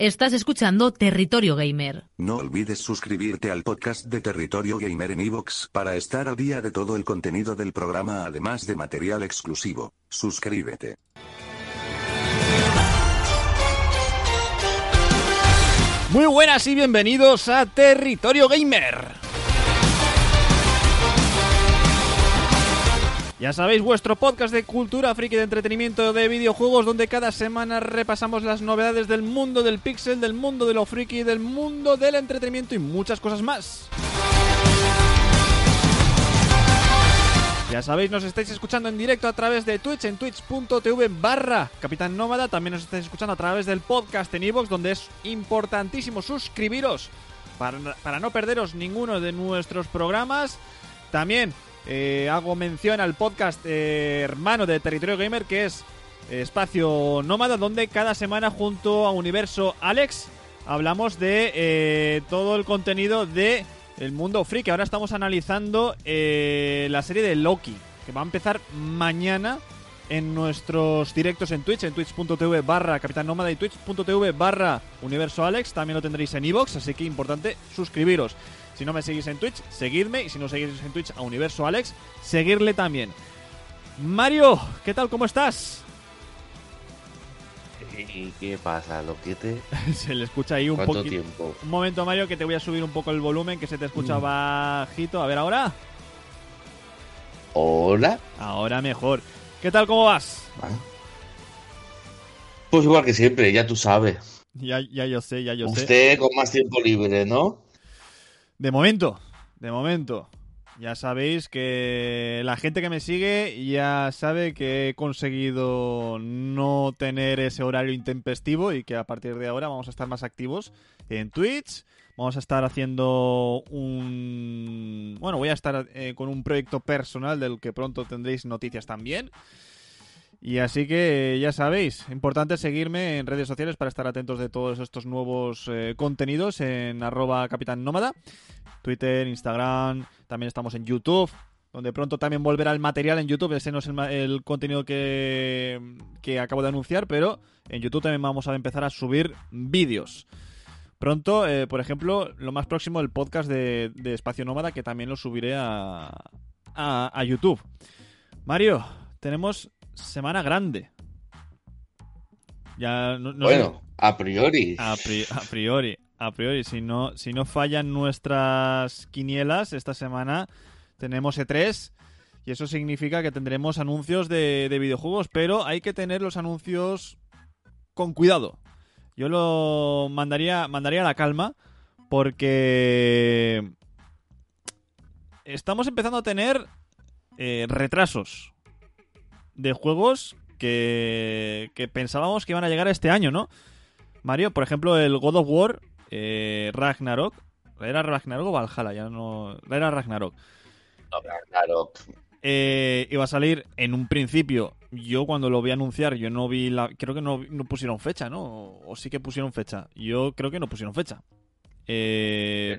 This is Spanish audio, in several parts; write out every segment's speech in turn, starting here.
Estás escuchando Territorio Gamer. No olvides suscribirte al podcast de Territorio Gamer en iVoox para estar al día de todo el contenido del programa además de material exclusivo. Suscríbete. Muy buenas y bienvenidos a Territorio Gamer. Ya sabéis, vuestro podcast de cultura friki de entretenimiento de videojuegos, donde cada semana repasamos las novedades del mundo del pixel, del mundo de lo friki, del mundo del entretenimiento y muchas cosas más. Ya sabéis, nos estáis escuchando en directo a través de Twitch, en twitch.tv barra Capitán Nómada. También nos estáis escuchando a través del podcast en iVoox, donde es importantísimo suscribiros para, para no perderos ninguno de nuestros programas. También eh, hago mención al podcast eh, hermano de Territorio Gamer, que es Espacio Nómada, donde cada semana junto a Universo Alex hablamos de eh, todo el contenido de el mundo freak. Ahora estamos analizando la serie de Loki, que va a empezar mañana en nuestros directos en Twitch, en twitch.tv barra Capitán Nómada y twitch.tv barra Universo Alex. También lo tendréis en iVoox, así que importante suscribiros. Si no me seguís en Twitch, seguidme. Y si no seguís en Twitch a Universo Alex, seguirle también. Mario, ¿qué tal? ¿Cómo estás? ¿Y qué pasa, loquete? se le escucha ahí un poquito. tiempo? Un momento, Mario, que te voy a subir un poco el volumen, que se te escucha bajito. A ver, ahora. Hola. Ahora mejor. ¿Qué tal? ¿Cómo vas? Pues igual que siempre, ya tú sabes. Ya, ya yo sé, ya yo sé. Usted con más tiempo libre, ¿no? De momento, de momento. Ya sabéis que la gente que me sigue ya sabe que he conseguido no tener ese horario intempestivo y que a partir de ahora vamos a estar más activos en Twitch. Vamos a estar haciendo un... Bueno, voy a estar eh, con un proyecto personal del que pronto tendréis noticias también. Y así que ya sabéis, importante seguirme en redes sociales para estar atentos de todos estos nuevos eh, contenidos en arroba capitán nómada, Twitter, Instagram, también estamos en YouTube, donde pronto también volverá el material en YouTube, ese no es el, contenido que, que, acabo de anunciar, pero en YouTube también vamos a empezar a subir vídeos. Pronto, eh, por ejemplo, lo más próximo, el podcast de, Espacio Nómada, que también lo subiré a, a YouTube. Mario, tenemos semana grande. Ya bueno, a priori. A, priori. A priori. Si no, si no fallan nuestras quinielas, esta semana tenemos E3. Y eso significa que tendremos anuncios de, de videojuegos. Pero hay que tener los anuncios con cuidado. Yo lo mandaría, mandaría a la calma. Porque estamos empezando a tener eh, retrasos de juegos que, que pensábamos que iban a llegar este año, ¿no? Mario, por ejemplo, el God of War eh, Ragnarok. ¿Era Ragnarok o Valhalla? Ya no. Era Ragnarok. No, Ragnarok. Eh, iba a salir en un principio. Yo cuando lo vi anunciar, yo no vi la. Creo que no, pusieron fecha, ¿no? O, sí que pusieron fecha. Yo creo que no pusieron fecha. Eh,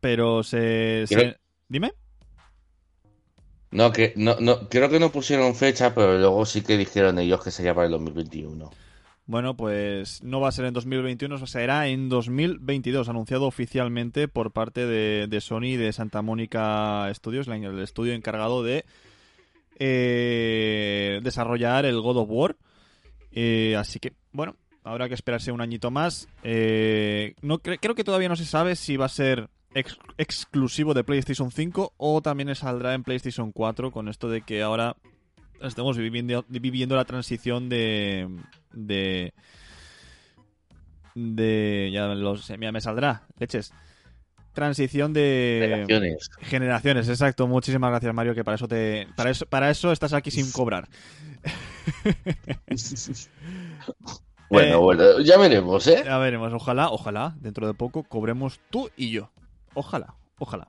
Pero se. Dime. No, que no, no, creo que no pusieron fecha, pero luego sí que dijeron ellos que sería para el 2021. Bueno, pues no va a ser en 2021, será en 2022, anunciado oficialmente por parte de, Sony y de Santa Mónica Studios, el estudio encargado de eh, desarrollar el God of War. Eh, así que, bueno, habrá que esperarse un añito más. Eh, no Creo que todavía no se sabe si va a ser exclusivo de PlayStation 5 o también saldrá en PlayStation 4 con esto de que ahora estamos viviendo, viviendo la transición de de de ya, los, me saldrá leches. Transición de generaciones. generaciones exacto. Muchísimas gracias Mario que para eso te para eso para eso estás aquí sin cobrar. Bueno, Eh, bueno, ya veremos, ¿eh? Ya veremos, ojalá, ojalá, dentro de poco cobremos tú y yo. Ojalá, ojalá.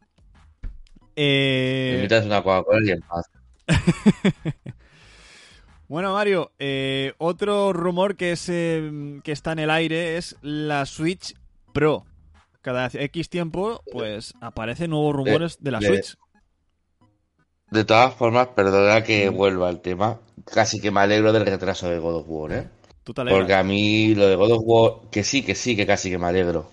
Eh, invitas una Coca-Cola y en paz. bueno, Mario, eh, otro rumor que, es, eh, que está en el aire es la Switch Pro. Cada X tiempo, pues aparecen nuevos rumores de la de- Switch. De todas formas, perdona que Mm. vuelva al tema. Casi que me alegro del retraso de God of War, ¿eh? ¿Tú te alegras? Porque a mí lo de God of War, que sí, que sí, que casi que me alegro.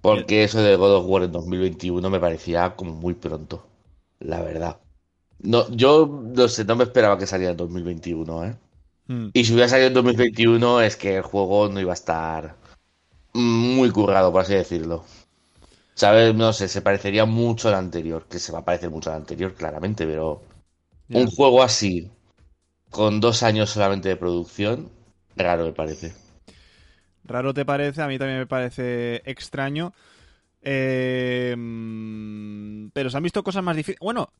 Porque eso de God of War en 2021 me parecía como muy pronto, la verdad. No, yo no sé, no me esperaba que saliera en 2021, ¿eh? Mm, Y si hubiera salido en 2021 es que el juego no iba a estar muy currado, por así decirlo. ¿Sabes? No sé, se parecería mucho al anterior, que se va a parecer mucho al anterior, claramente, pero un juego así, con dos años solamente de producción, raro me parece. Raro te parece, a mí también me parece extraño. Eh, mm, pero se han visto cosas más difíciles. Bueno,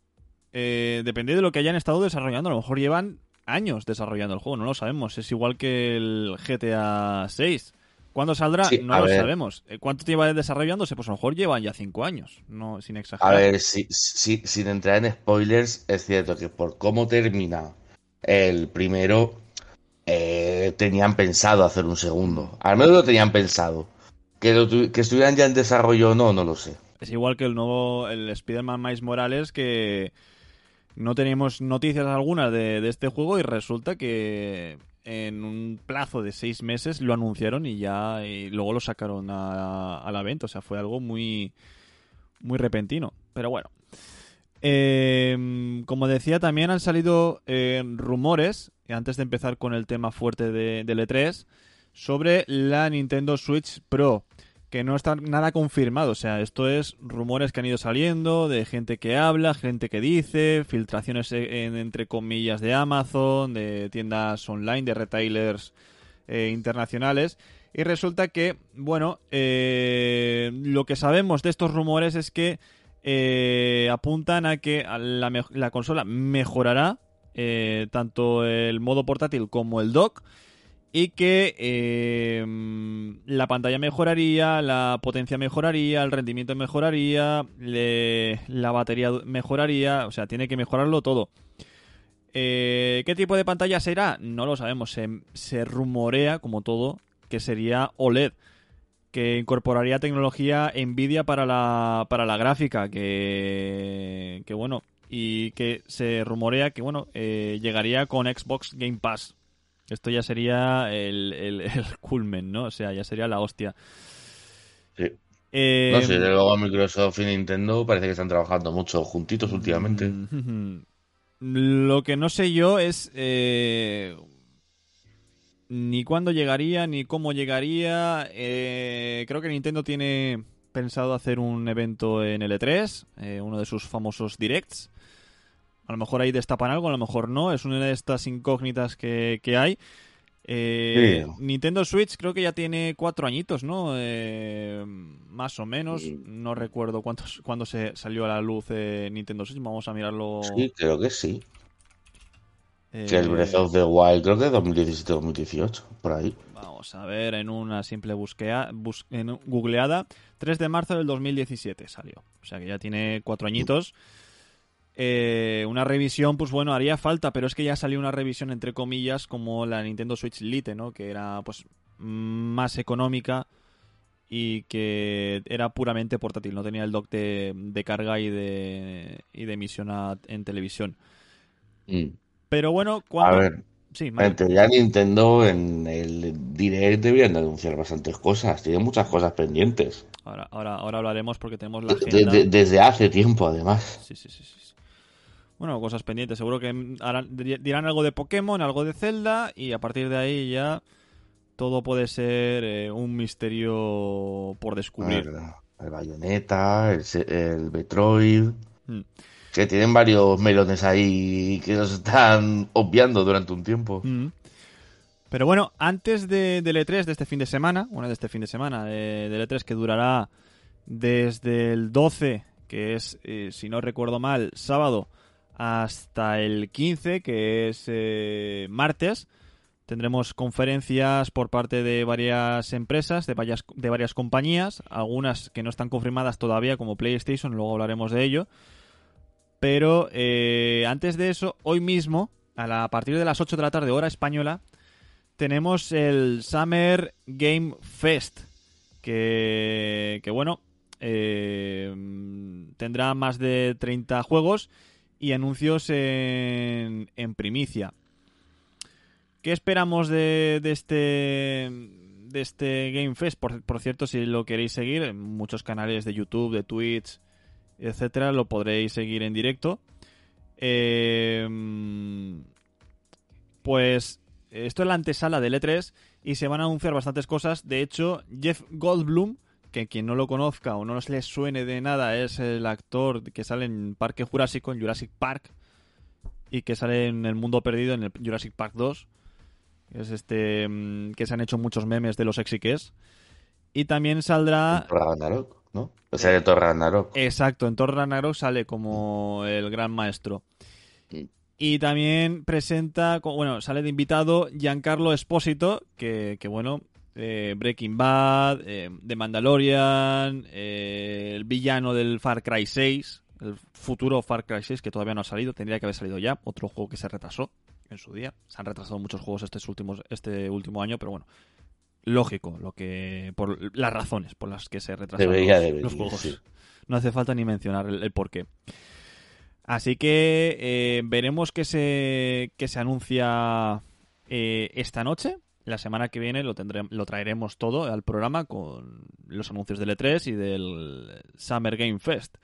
eh, depende de lo que hayan estado desarrollando. A lo mejor llevan años desarrollando el juego, no lo sabemos. Es igual que el GTA 6. ¿Cuándo saldrá? Sí, no a lo ver. sabemos. Eh, ¿Cuánto lleva desarrollándose? Pues a lo mejor llevan ya cinco años, no sin A exagerar. ver, si, si- sin entrar en spoilers, es cierto que por cómo termina el primero, eh, tenían pensado hacer un segundo. Al menos lo tenían pensado. Que, estuvieran ya en desarrollo o no, no lo sé. Es igual que el nuevo, el Spider-Man Miles Morales, que no teníamos noticias algunas de, este juego y resulta que en un plazo de seis meses lo anunciaron y ya y luego lo sacaron a, a la venta. O sea, fue algo muy, muy repentino. Pero bueno. Eh, como decía, también han salido eh, rumores, antes de empezar con el tema fuerte de, del E3, sobre la Nintendo Switch Pro que no está nada confirmado. O sea, esto es rumores que han ido saliendo de gente que habla, gente que dice, filtraciones e- en- entre comillas de Amazon, de tiendas online, de retailers eh, internacionales. Y resulta que, bueno, eh, lo que sabemos de estos rumores es que eh, apuntan a que la consola mejorará eh, tanto el modo portátil como el dock y que eh, la pantalla mejoraría, la potencia mejoraría, el rendimiento mejoraría, la batería mejoraría, o sea, tiene que mejorarlo todo. Eh, ¿Qué tipo de pantalla será? No lo sabemos, se, se rumorea, como todo, que sería OLED, que incorporaría tecnología Nvidia para la, para la gráfica, que, que bueno, y que se rumorea que bueno, eh, llegaría con Xbox Game Pass. Esto ya sería el, el, el culmen, ¿no? O sea, ya sería la hostia. Sí. Eh, No sé, de luego Microsoft y Nintendo parece que están trabajando mucho juntitos últimamente. mm, Lo que no sé yo es eh, ni cuándo llegaría, ni cómo llegaría. Eh, creo que Nintendo tiene pensado hacer un evento en L3, eh, uno de sus famosos directs. A lo mejor ahí destapan algo, a lo mejor no. Es una de estas incógnitas que, que hay. Eh, Sí. Nintendo Switch creo que ya tiene cuatro añitos, ¿no? Eh, más o menos. Sí. No recuerdo cuántos, cuándo se salió a la luz eh, Nintendo Switch. Vamos a mirarlo. Sí, creo que sí. eh, Que el Breath of the Wild creo que 2017-2018, por ahí. Vamos a ver en una simple búsqueda, bus- en googleada. 3 de marzo del 2017 salió. O sea que ya tiene cuatro añitos. Eh, una revisión, pues bueno, haría falta, pero es que ya salió una revisión entre comillas como la Nintendo Switch Lite, ¿no? Que era pues más económica y que era puramente portátil, no tenía el dock de, de carga y de, y de emisión a- en televisión. Mm. Pero bueno, A cuando... ver, Sí, Mario. en teoría Nintendo en el Direct deberían de anunciar bastantes cosas. Tiene muchas cosas pendientes. Ahora, ahora, ahora hablaremos porque tenemos la De- agenda. de- desde hace tiempo, además. Sí, sí, sí, sí. Bueno, cosas pendientes. Seguro que harán- dir- dirán algo de Pokémon, algo de Zelda y a partir de ahí ya todo puede ser eh, un misterio por descubrir. El, el Bayonetta, el, el Metroid. Mm. Que tienen varios melones ahí que nos están obviando durante un tiempo. Mm. Pero bueno, antes de, del E3 de este fin de semana, bueno, de este fin de semana, de- del E3 que durará desde el 12, que es, eh, si no recuerdo mal, sábado, hasta el 15, que es eh, martes, Tendremos conferencias por parte de varias empresas, de varias, de varias compañías, algunas que no están confirmadas todavía como PlayStation, luego hablaremos de ello. Pero eh, antes de eso, hoy mismo, a, partir de las 8 de la tarde, hora española, tenemos el Summer Game Fest. Que, que bueno, eh, tendrá más de 30 juegos y anuncios en, en primicia. ¿Qué esperamos de, de, este de este Game Fest? Por, por, cierto, si lo queréis seguir, en muchos canales de YouTube, de Twitch, etcétera, lo podréis seguir en directo. Eh, pues esto es la antesala del E3 y se van a anunciar bastantes cosas. De hecho, Jeff Goldblum, que quien no lo conozca o no les suene de nada, es el actor que sale en Parque Jurásico, en Jurassic Park, y que sale en El Mundo Perdido, en el Jurassic Park 2. Es este que se han hecho muchos memes de lo sexy que es. Y también saldrá... Ragnarok, ¿no? O sea, de Thor Ragnarok. Exacto, en Thor Ragnarok sale como el gran maestro. Y también presenta, bueno, sale de invitado Giancarlo Espósito, que, que bueno, eh, Breaking Bad, eh, The Mandalorian, eh, el villano del Far Cry 6, el futuro Far Cry 6 que todavía no ha salido, tendría que haber salido ya, otro juego que se retrasó en su día. Se han retrasado muchos juegos estos últimos, este último año, pero bueno, lógico, lo que por las razones por las que se retrasan debería, los, debería, los, juegos. Sí. No hace falta ni mencionar el, el porqué. Así que eh, veremos qué se, qué se anuncia eh, esta noche. La semana que viene lo, lo traeremos todo al programa con los anuncios del E3 y del Summer Game Fest.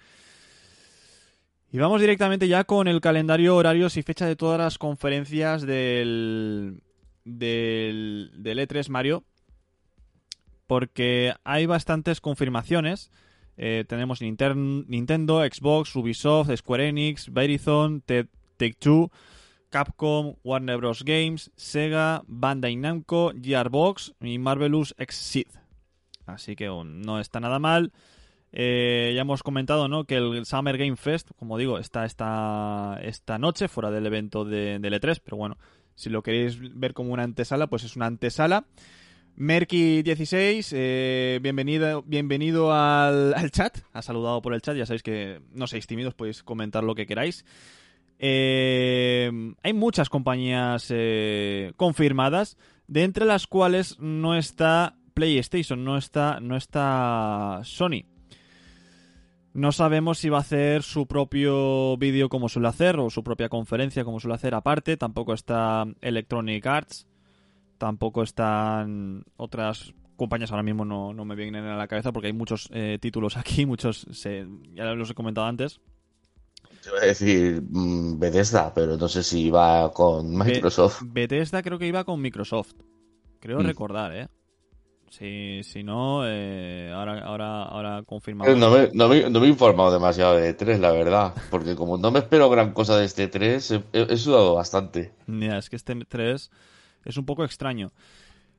Y vamos directamente ya con el calendario, horarios y fecha de todas las conferencias del, del, del E3 Mario. Porque hay bastantes confirmaciones. Eh, tenemos Nintendo, Xbox, Ubisoft, Square Enix, Verizon, Take-Two, Capcom, Warner Bros. Games, Sega, Bandai Namco, Gearbox y Marvelous Exit. Así que no está nada mal. Eh, ya hemos comentado ¿no? que el Summer Game Fest, como digo, está esta, esta noche fuera del evento de, del E3, pero bueno, si lo queréis ver como una antesala, pues es una antesala. Merky16, eh, bienvenido, bienvenido al, al, chat. Ha saludado por el chat. Ya sabéis que no seáis tímidos, podéis comentar lo que queráis. Eh, hay muchas compañías eh, confirmadas, de entre las cuales no está PlayStation, no está, no está Sony. No sabemos si va a hacer su propio vídeo como suele hacer o su propia conferencia como suele hacer aparte. Tampoco está Electronic Arts tampoco están otras compañías ahora mismo no, no, me vienen a la cabeza porque hay muchos eh, títulos aquí, muchos, ya los he comentado antes. Te voy a decir mm, Bethesda, pero no sé si iba con Microsoft. Be Bethesda creo que iba con Microsoft. Creo mm. recordar, ¿eh? Si, si no, eh, ahora, ahora, ahora confirmamos. No me, no, me, no me, he informado demasiado de 3, la verdad. Porque como no me espero gran cosa de este 3, he, he, sudado bastante. Ya, es que este 3 es un poco extraño.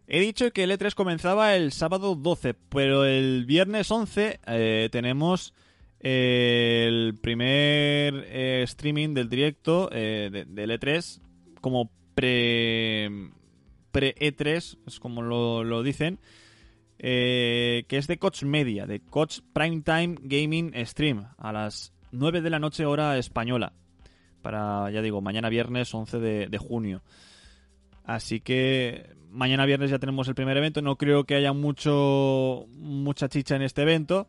He dicho que el E3 comenzaba el sábado 12, pero el viernes 11 eh, tenemos eh, el primer eh, streaming del directo eh, de, del E3 como pre, pre E3, es como lo, lo dicen, que es de Coach Media, de Coach Primetime Gaming Stream, a las 9 de la noche hora española, para, ya digo, mañana viernes 11 de, de junio. Así que mañana viernes ya tenemos el primer evento. No creo que haya mucho mucha chicha en este evento.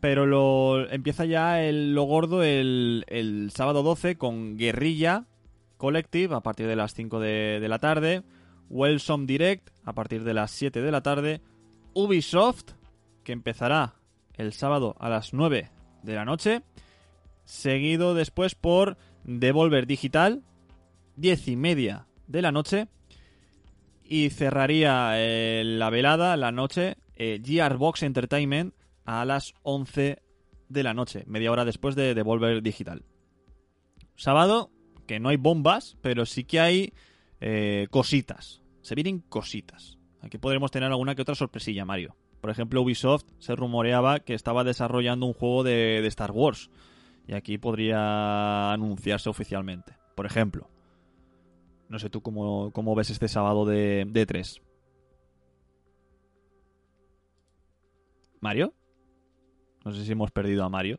Pero lo, empieza ya el, lo gordo el, el, sábado 12 con Guerrilla Collective a partir de las 5 de, de la tarde. Wellsome Direct a partir de las 7 de la tarde. Ubisoft, que empezará el sábado a las 9 de la noche. Seguido después por Devolver Digital, 10 y media de la noche y cerraría eh, la velada, la noche, eh, Gearbox Entertainment a las 11 de la noche, media hora después de Devolver Digital. Sábado, que no hay bombas, pero sí que hay eh, cositas. Se vienen cositas. Aquí podremos tener alguna que otra sorpresilla, Mario. Por ejemplo, Ubisoft se rumoreaba que estaba desarrollando un juego de, Star Wars. Y aquí podría anunciarse oficialmente. Por ejemplo. No sé tú cómo, cómo ves este sábado de, de 3. ¿Mario? No sé si hemos perdido a Mario.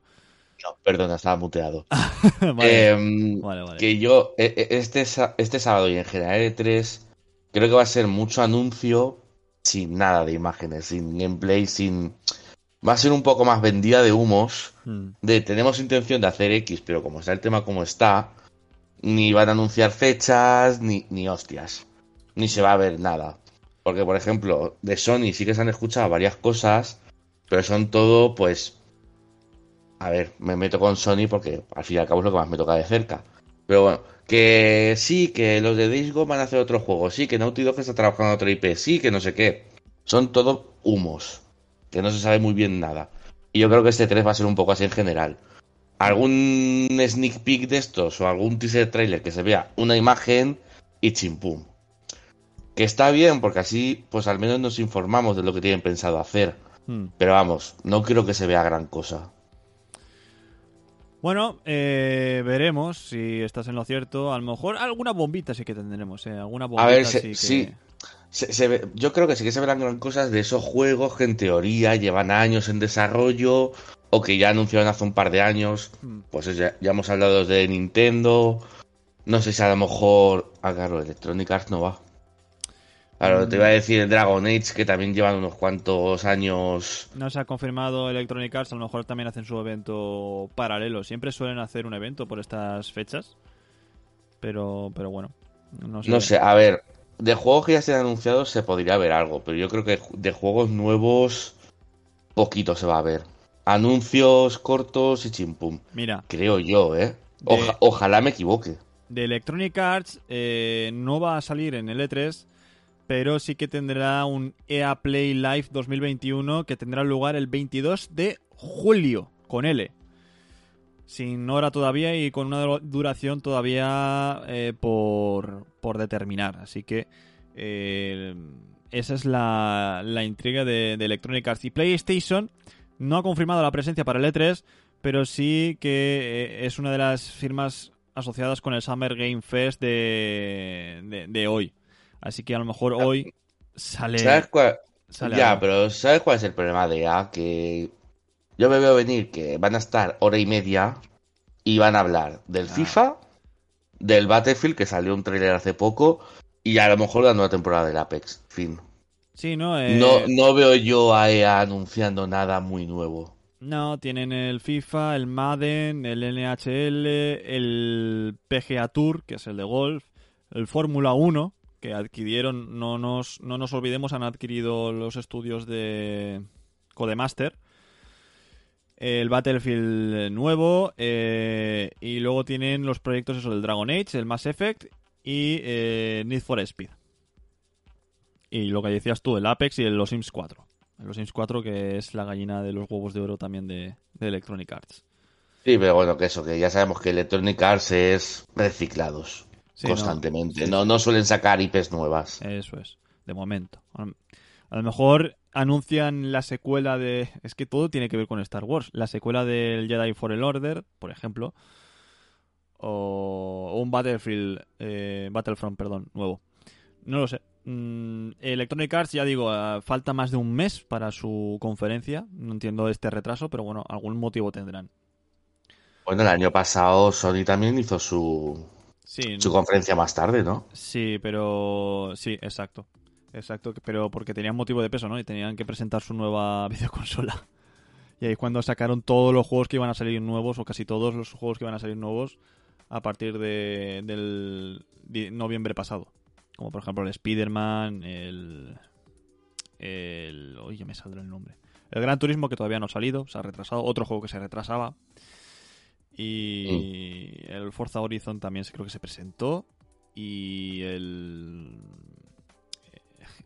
No, perdona, estaba muteado. vale, Em, vale, vale. Que yo, e- e- este, este sábado y en general E3, creo que va a ser mucho anuncio sin nada de imágenes, sin gameplay, sin... Va a ser un poco más vendida de humos, Mm, de tenemos intención de hacer X, pero como está el tema como está, ni van a anunciar fechas, ni, ni hostias, ni se va a ver nada. Porque, por ejemplo, de Sony sí que se han escuchado varias cosas, pero son todo, pues... A ver, me meto con Sony porque al fin y al cabo es lo que más me toca de cerca. Pero bueno, que sí, que los de Gone van a hacer otro juego, sí, que Naughty Dog está trabajando en otro IP, sí, que no sé qué. Son todo humos, que no se sabe muy bien nada. Y yo creo que este 3 va a ser un poco así en general. Algún sneak peek de estos o algún teaser trailer que se vea una imagen y chimpum. Que está bien porque así pues al menos nos informamos de lo que tienen pensado hacer. Mm. Pero vamos, no creo que se vea gran cosa. Bueno, eh, veremos si estás en lo cierto. A lo mejor alguna bombita sí que tendremos, ¿eh? Alguna bombita ver, sí se- que... sí. Se- se ve- yo creo que sí que se verán gran cosas de esos juegos que en teoría llevan años en desarrollo o que ya anunciaron hace un par de años. Mm. Pues ya, ya hemos hablado de Nintendo. No sé si a lo mejor. Ah, claro, Electronic Arts no va. Claro, te iba a decir Dragon Age, que también llevan unos cuantos años. No se ha confirmado Electronic Arts, a lo mejor también hacen su evento paralelo. Siempre suelen hacer un evento por estas fechas. Pero, pero bueno, no sé. No sé, a ver, de juegos que ya se han anunciado se podría ver algo, pero yo creo que de juegos nuevos poquito se va a ver. Anuncios cortos y chimpum. Mira, Creo yo, ¿eh? Oja- De- ojalá me equivoque. de Electronic Arts eh, no va a salir en el E3, pero sí que tendrá un EA Play Live 2021 que tendrá lugar el 22 de julio, con L. Sin hora todavía y con una du- duración todavía eh, por, por determinar. Así que eh, esa es la, la intriga de, Electronic Arts. Y PlayStation no ha confirmado la presencia para el E3, pero sí que eh, es una de las firmas asociadas con el Summer Game Fest de, de hoy. Así que a lo mejor hoy sale. ¿Sabes cuál? sale Ya, algo. pero ¿sabes cuál es el problema de EA? Que yo me veo venir que van a estar hora y media y van a hablar del Ah. FIFA, del Battlefield, que salió un trailer hace poco, y a lo mejor la nueva temporada del Apex. Fin. Sí, ¿no? Eh, No, no veo yo a EA anunciando nada muy nuevo. No, tienen el FIFA, el Madden, el NHL, el PGA Tour, que es el de golf, el Fórmula 1, que adquirieron, no nos, no nos olvidemos, han adquirido los estudios de Codemaster, el Battlefield nuevo, eh, y luego tienen los proyectos eso, del Dragon Age, el Mass Effect y eh, Need for Speed. Y lo que decías tú, el Apex y el Los Sims 4. Los Sims 4, que es la gallina de los huevos de oro también de, de Electronic Arts. Sí, pero bueno, que eso, que ya sabemos que Electronic Arts es reciclados Sí, constantemente. No, no suelen sacar IPs nuevas. Eso es, de momento. A lo mejor anuncian la secuela de... Es que todo tiene que ver con Star Wars. La secuela del Jedi Fallen Order, por ejemplo. O, o un Battlefield... eh, Battlefront, perdón, nuevo. No lo sé. Mm, Electronic Arts, ya digo, ah, falta más de un mes para su conferencia. No entiendo este retraso, pero bueno, algún motivo tendrán. Bueno, el año pasado Sony también hizo su, Sí, su conferencia más tarde, ¿no? Sí, pero sí, exacto. Exacto, pero porque tenían motivo de peso, ¿no? Y tenían que presentar su nueva videoconsola. Y ahí es cuando sacaron todos los juegos que iban a salir nuevos, o casi todos los juegos que iban a salir nuevos, a partir de, del noviembre pasado. Como por ejemplo el Spider-Man, el... el... Uy, ya me saldrá el nombre. El Gran Turismo que todavía no ha salido, se ha retrasado. Otro juego que se retrasaba. Y el Forza Horizon también creo que se presentó. Y el...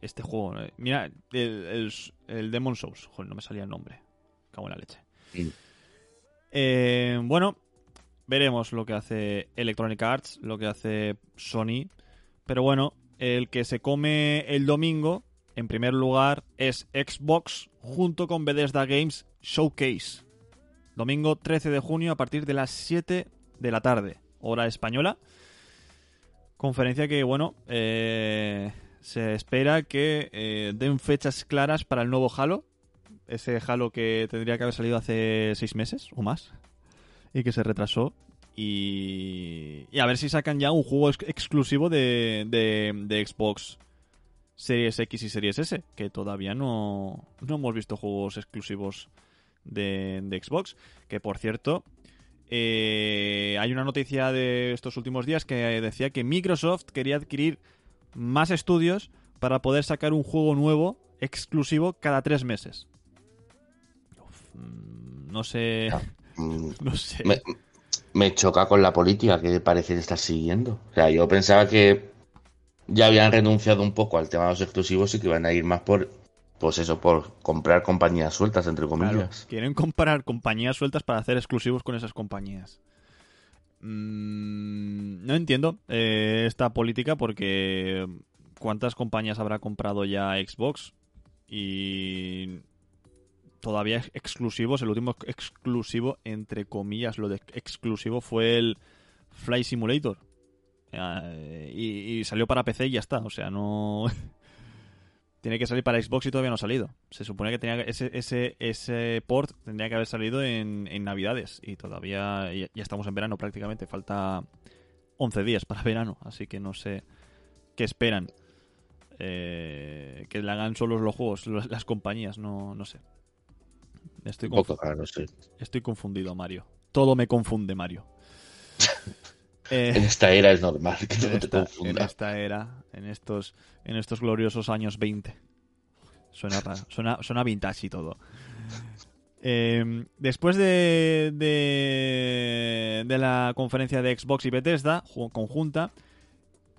Este juego... eh, Mira, el, el, el Demon Souls. Joder, no me salía el nombre. Cago en la leche. Eh, bueno, veremos lo que hace Electronic Arts, lo que hace Sony. Pero bueno, el que se come el domingo, en primer lugar, es Xbox junto con Bethesda Games Showcase. Domingo 13 de junio a partir de las 7 de la tarde, hora española. Conferencia que, bueno, eh, se espera que eh, den fechas claras para el nuevo Halo. Ese Halo que tendría que haber salido hace seis meses o más. Y que se retrasó. Y, y a ver si sacan ya un juego ex- exclusivo de, de, de Xbox Series X y Series S. Que todavía no, no hemos visto juegos exclusivos de, de Xbox. Que por cierto, eh, hay una noticia de estos últimos días que decía que Microsoft quería adquirir más estudios para poder sacar un juego nuevo exclusivo cada tres meses. Uf, mm, no sé. Mm, No sé. Me, me choca con la política que parecen estar siguiendo. O sea, yo pensaba que ya habían renunciado un poco al tema de los exclusivos y que iban a ir más por, pues eso, por comprar compañías sueltas, entre Claro, comillas. quieren comparar compañías sueltas para hacer exclusivos con esas compañías. Mm, no entiendo eh, esta política porque ¿cuántas compañías habrá comprado ya Xbox? Y todavía ex- exclusivos, el último exclusivo, entre comillas, lo de exclusivo fue el Fly Simulator. Eh, y, y salió para PC y ya está, o sea, no... Tiene que salir para Xbox y todavía no ha salido. Se supone que tenía ese, ese, ese port tendría que haber salido en, en Navidades. Y todavía ya, ya estamos en verano prácticamente. Falta 11 días para verano. Así que no sé qué esperan. Eh, que le hagan solos los juegos, las compañías. No, no sé. Estoy, Un poco confu- claro, sí. estoy confundido, Mario. Todo me confunde, Mario. Eh, En esta era es normal que en todo te esta, en esta era, en estos, en estos gloriosos años 20. Suena suena, suena vintage y todo. Eh, después de, de, de la conferencia de Xbox y Bethesda ju- conjunta,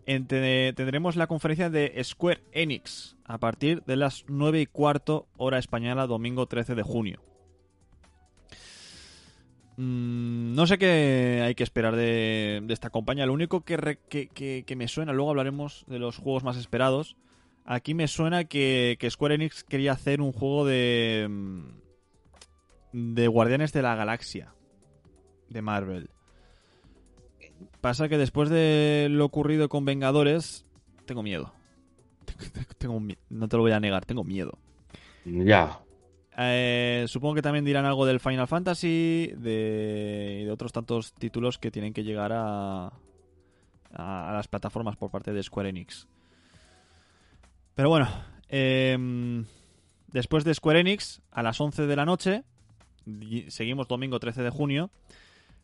entre- tendremos la conferencia de Square Enix a partir de las 9 y cuarto hora española, domingo 13 de junio. Mm, no sé qué hay que esperar de, esta compañía. Lo único que, me suena, luego hablaremos de los juegos más esperados. Aquí me suena que, Square Enix quería hacer un juego de. mm, de Guardianes de la Galaxia. De Marvel. Pasa que después de lo ocurrido con Vengadores, tengo miedo. No te lo voy a negar, tengo miedo. Ya. Eh, supongo que también dirán algo del Final Fantasy de, y de otros tantos títulos que tienen que llegar a, a, las plataformas por parte de Square Enix. Pero bueno, em, después de Square Enix, a las 11 de la noche, seguimos domingo 13 de junio,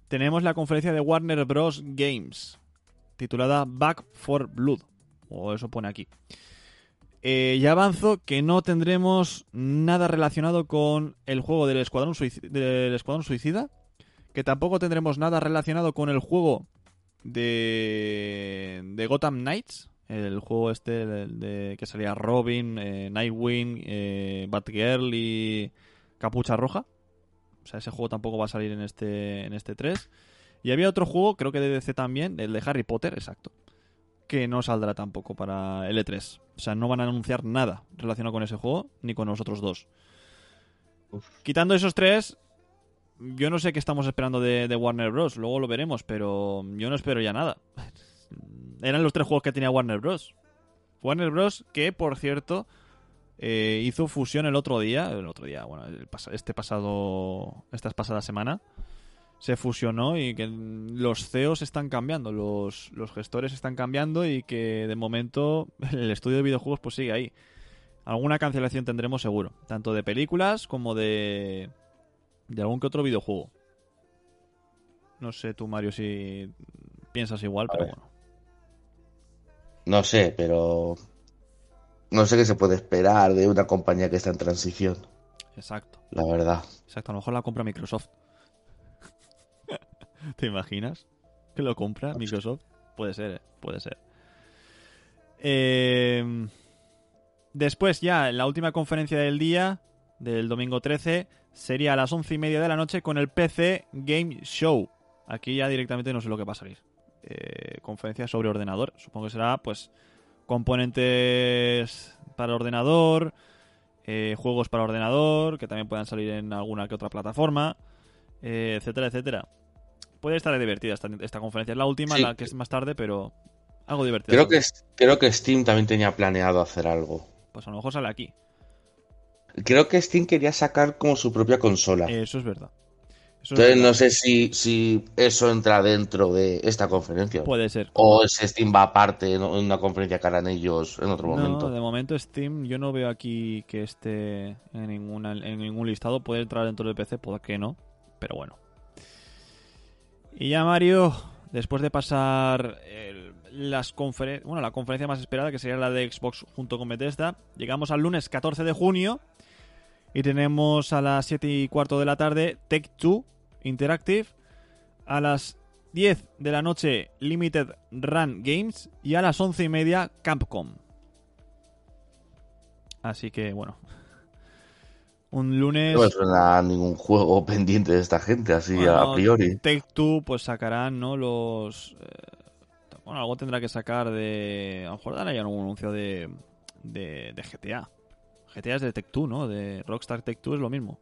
tenemos la conferencia de Warner Bros. Games, titulada Back for Blood, o eso pone aquí. Eh, ya avanzo que no tendremos nada relacionado con el juego del Escuadrón, Suici- del Escuadrón Suicida. Que tampoco tendremos nada relacionado con el juego de, de Gotham Knights. El juego este de, de- que salía Robin, eh, Nightwing, eh, Batgirl y Capucha Roja. O sea, ese juego tampoco va a salir en este, en este 3. Y había otro juego, creo que de DC también, el de Harry Potter, exacto que no saldrá tampoco para el E3. O sea, no van a anunciar nada relacionado con ese juego ni con los otros dos. Quitando esos tres, yo no sé qué estamos esperando de, de Warner Bros. Luego lo veremos, pero yo no espero ya nada. Eran los tres juegos que tenía Warner Bros. Warner Bros. que, por cierto, eh, hizo fusión el otro día, el otro día, bueno, el pas- este pasado, esta pasada semana, se fusionó y que los CEOs están cambiando, los, los gestores están cambiando y que de momento el estudio de videojuegos pues sigue ahí. Alguna cancelación tendremos seguro, tanto de películas como de, de algún que otro videojuego. No sé tú, Mario, si piensas igual, A pero ver. bueno. No sé, pero. No sé qué se puede esperar de una compañía que está en transición, Exacto, la verdad. exacto. A lo mejor la compra Microsoft. ¿Te imaginas? ¿Que lo compra Microsoft? Puede ser, eh, puede ser. Eh, después ya, la última conferencia del día, del domingo 13, sería a las once y media de la noche con el PC Game Show. Aquí ya directamente no sé lo que va a salir. Eh, conferencia sobre ordenador. Supongo que será, pues, componentes para ordenador, eh, juegos para ordenador, que también puedan salir en alguna que otra plataforma, eh, etcétera, etcétera. Puede estar divertida esta, esta conferencia. Es la última, Sí. la que es más tarde, pero Algo divertido. Creo que, creo que Steam también tenía planeado hacer algo. Pues a lo mejor sale aquí. Creo que Steam quería sacar como su propia consola. Eso es verdad. Eso es Entonces verdad. no sé si, si eso entra dentro de esta conferencia. Puede ser. O si Steam va aparte en una conferencia que harán ellos en otro No, momento. de momento Steam yo no veo aquí que esté en, ninguna, en ningún listado. Puede entrar dentro del PC, puede que no. Pero bueno. Y ya Mario, después de pasar las bueno, la conferencia más esperada, que sería la de Xbox junto con Bethesda, llegamos al lunes 14 de junio y tenemos a las 7 y cuarto de la tarde Tech 2 Interactive, a las 10 de la noche Limited Run Games y a las 11 y media Capcom. Así que bueno, un lunes... No suena ningún juego pendiente de esta gente, así Bueno, a priori. Take Two pues sacarán, ¿no? Los... eh, bueno, algo tendrá que sacar de... A lo mejor dará ya algún anuncio de, de, de GTA. GTA es de Take Two, ¿no? De Rockstar Take Two es lo mismo.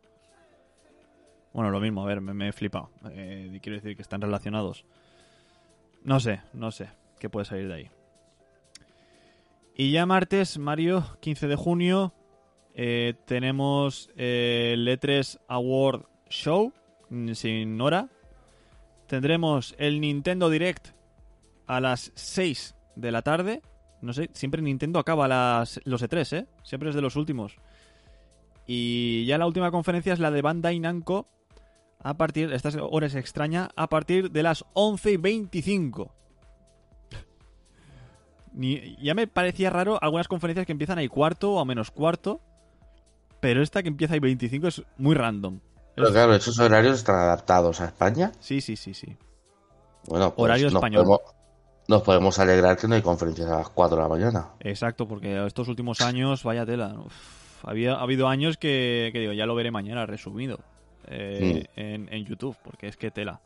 Bueno, lo mismo, a ver, me, me he flipado. Eh, quiero decir que están relacionados. No sé, no sé qué puede salir de ahí. Y ya martes, Mario, 15 de junio, eh, tenemos eh, el E3 Award Show, mm, sin hora. Tendremos el Nintendo Direct a las 6 de la tarde. No sé, siempre Nintendo acaba las, los E3, ¿eh? Siempre es de los últimos. Y ya la última conferencia es la de Bandai Namco. A partir, esta hora es extraña, a partir de las 11 y 25. Ni- ya me parecía raro algunas conferencias que empiezan ahí cuarto o a menos cuarto. Pero esta que empieza ahí 25 es muy random. Pero claro, esos horarios están adaptados a España. Sí, sí, sí, sí. Bueno, pues Horario nos español. Podemos, nos podemos alegrar que no hay conferencias a las 4 de la mañana. Exacto, porque estos últimos años, vaya tela. Uf, había, ha habido años que, que digo, ya lo veré mañana resumido eh, en, en YouTube, porque es que tela.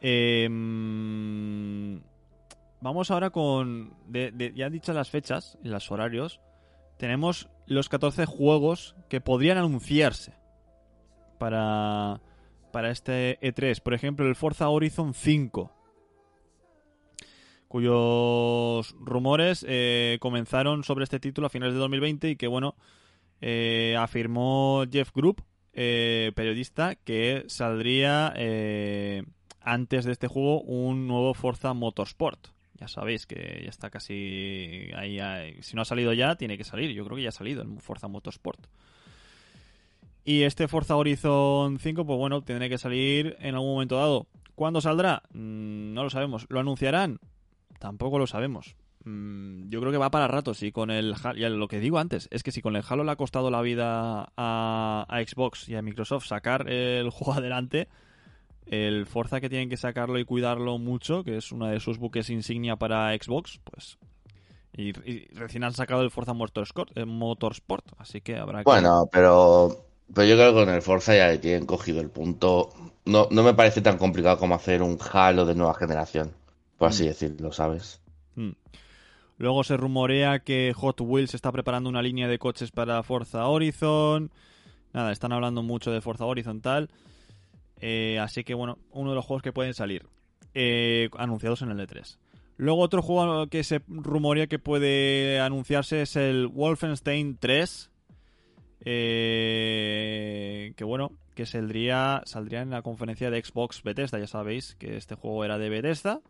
Eh, mm, vamos ahora con. de- de- ya dichas las fechas y los horarios, tenemos los 14 juegos que podrían anunciarse para, para este E3. Por ejemplo, el Forza Horizon 5 cuyos rumores eh, comenzaron sobre este título a finales de 2020 y que, bueno, eh, afirmó Jeff Group, eh, periodista, que saldría antes de este juego un nuevo Forza Motorsport. Ya sabéis que ya está casi ahí. Si no ha salido ya, tiene que salir. Yo creo que ya ha salido el Forza Motorsport. Y este Forza Horizon 5, pues bueno, tendrá que salir en algún momento dado. ¿Cuándo saldrá? Mm, no lo sabemos. ¿Lo anunciarán? Tampoco lo sabemos. Mm, yo creo que va para rato. Si con el ya lo que digo antes, es que si con el Halo le ha costado la vida a Xbox y a Microsoft sacar el juego adelante, el Forza que tienen que sacarlo y cuidarlo mucho, que es una de sus buques insignia para Xbox, pues. Y, y recién han sacado el Forza Motorsport, eh, Motorsport así que habrá que. Bueno, pero, pero yo creo que con el Forza ya le tienen cogido el punto. No, no me parece tan complicado como hacer un Halo de nueva generación, por así Mm. decirlo, ¿sabes? Mm. Luego se rumorea que Hot Wheels está preparando una línea de coches para Forza Horizon. Nada, están hablando mucho de Forza Horizon tal. Eh, así que bueno, uno de los juegos que pueden salir eh, anunciados en el E3. Luego otro juego que se rumorea que puede anunciarse es el Wolfenstein 3. eh, que bueno, que saldría, saldría en la conferencia de Xbox Bethesda. Ya sabéis que este juego era de Bethesda.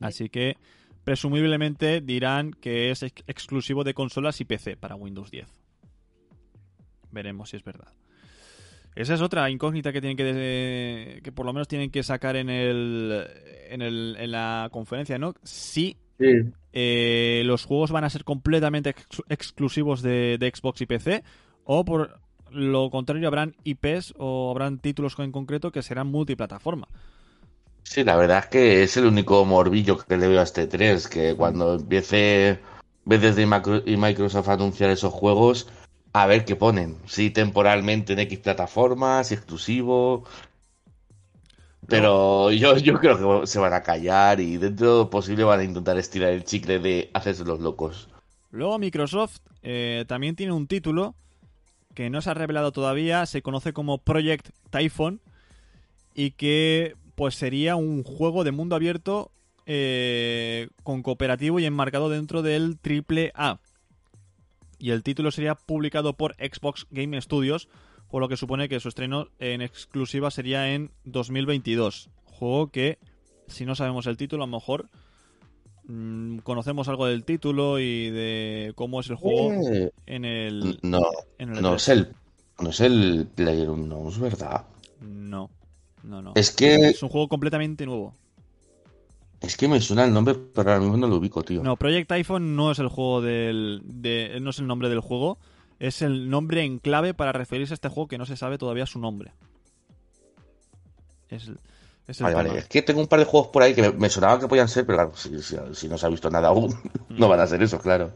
Así que presumiblemente dirán que es ex- exclusivo de consolas y PC para Windows 10. Veremos si es verdad. Esa es otra incógnita que tienen que de- que por lo menos tienen que sacar en el en, el, en la conferencia, ¿no? Si eh, los juegos van a ser completamente ex- exclusivos de, de Xbox y PC o por lo contrario habrán IPs o habrán títulos en concreto que serán multiplataforma. Sí, la verdad es que es el único morbillo que le veo a este 3, que cuando empiece Macro- y Microsoft a anunciar esos juegos, a ver qué ponen. Si temporalmente en X plataformas, si exclusivo. Pero yo, yo creo que se van a callar y dentro de lo posible van a intentar estirar el chicle de hacerse los locos. Luego Microsoft eh, también tiene un título que no se ha revelado todavía, se conoce como Project Typhoon y que pues sería un juego de mundo abierto eh, con cooperativo y enmarcado dentro del triple A. Y el título sería publicado por Xbox Game Studios, por lo que supone que su estreno en exclusiva sería en 2022. Juego que, si no sabemos el título, a lo mejor mm, conocemos algo del título y de cómo es el juego Eh, en el... no, en el no E3. es el, no es el PlayerUnknown's, ¿verdad? No, no, no. Es que, Es un juego completamente nuevo. Es que me suena el nombre, pero ahora mismo no lo ubico, tío. No, Project iPhone no es el juego del. De, no es el nombre del juego. Es el nombre en clave para referirse a este juego que no se sabe todavía su nombre. Es, el- es el Vale, tema. vale. Es que tengo un par de juegos por ahí que me, me sonaba que podían ser, pero claro, si, si- si no se ha visto nada aún, no van a ser eso, claro.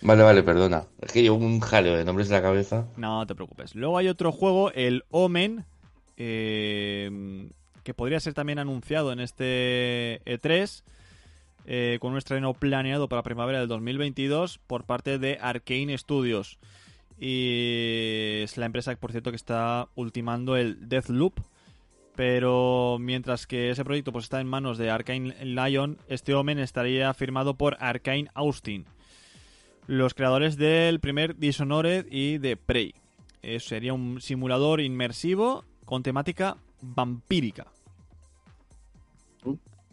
Vale, vale, perdona. Es que llevo un jaleo de nombres en la cabeza. No te preocupes. Luego hay otro juego, el Omen, eh, que podría ser también anunciado en este E3, eh, con un estreno planeado para primavera del 2022 por parte de Arkane Studios. Y es la empresa, por cierto, que está ultimando el Deathloop. Pero mientras que ese proyecto pues, está en manos de Arkane Lion, este Omen estaría firmado por Arkane Austin los creadores del primer Dishonored y de Prey. Sería un simulador inmersivo con temática vampírica.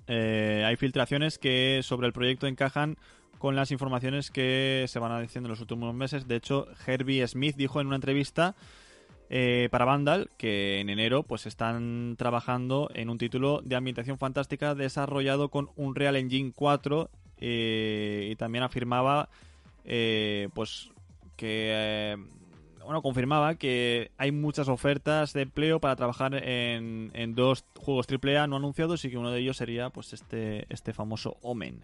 Eh, hay filtraciones que sobre el proyecto encajan con las informaciones que se van diciendo en los últimos meses. De hecho, Herbie Smith dijo en una entrevista eh, para Vandal que en enero pues están trabajando en un título de ambientación fantástica desarrollado con Unreal Engine 4 eh, y también afirmaba eh, pues que bueno confirmaba que hay muchas ofertas de empleo para trabajar en, en dos juegos AAA no anunciados y que uno de ellos sería pues este este famoso Omen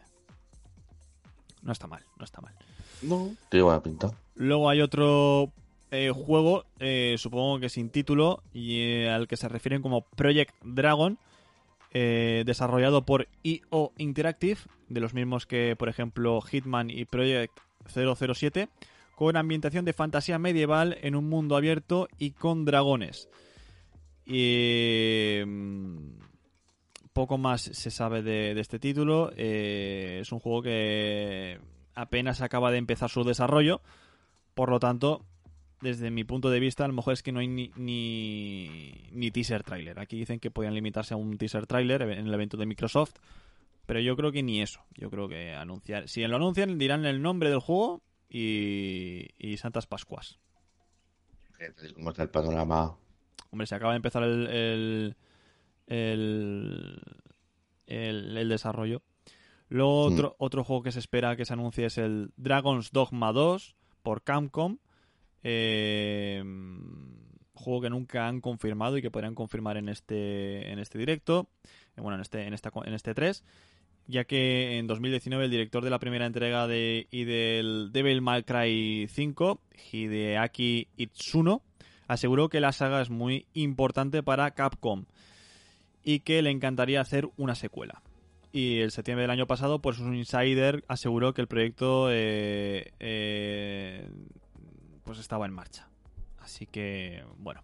no está mal no está mal No. Tiene buena pinta. Luego hay otro eh, juego, eh, supongo que sin título, y eh, al que se refieren como Project Dragon, eh, desarrollado por IO Interactive, de los mismos que, por ejemplo, Hitman y Project 007, con ambientación de fantasía medieval en un mundo abierto y con dragones. Y. mm, Poco más se sabe de, este título. Eh, es un juego que apenas acaba de empezar su desarrollo. Por lo tanto, desde mi punto de vista, a lo mejor es que no hay ni, ni, ni teaser trailer. Aquí dicen que podían limitarse a un teaser trailer en el evento de Microsoft. Pero yo creo que ni eso. Yo creo que anunciar. Si lo anuncian, dirán el nombre del juego y, y Santas Pascuas. ¿Cómo está el panorama? Hombre, se acaba de empezar el, el, el, el- el desarrollo. Luego Hmm. otro, otro juego que se espera que se anuncie es el Dragon's Dogma 2 por Capcom. Eh, juego que nunca han confirmado y que podrían confirmar en este, en este directo. eh, Bueno, en este, en, esta, en este 3. Ya que en 2019 el director de la primera entrega de, y del Devil May Cry 5, Hideaki Itsuno, aseguró que la saga es muy importante para Capcom y que le encantaría hacer una secuela. Y el septiembre del año pasado, pues un insider aseguró que el proyecto eh, eh, pues estaba en marcha. Así que, bueno,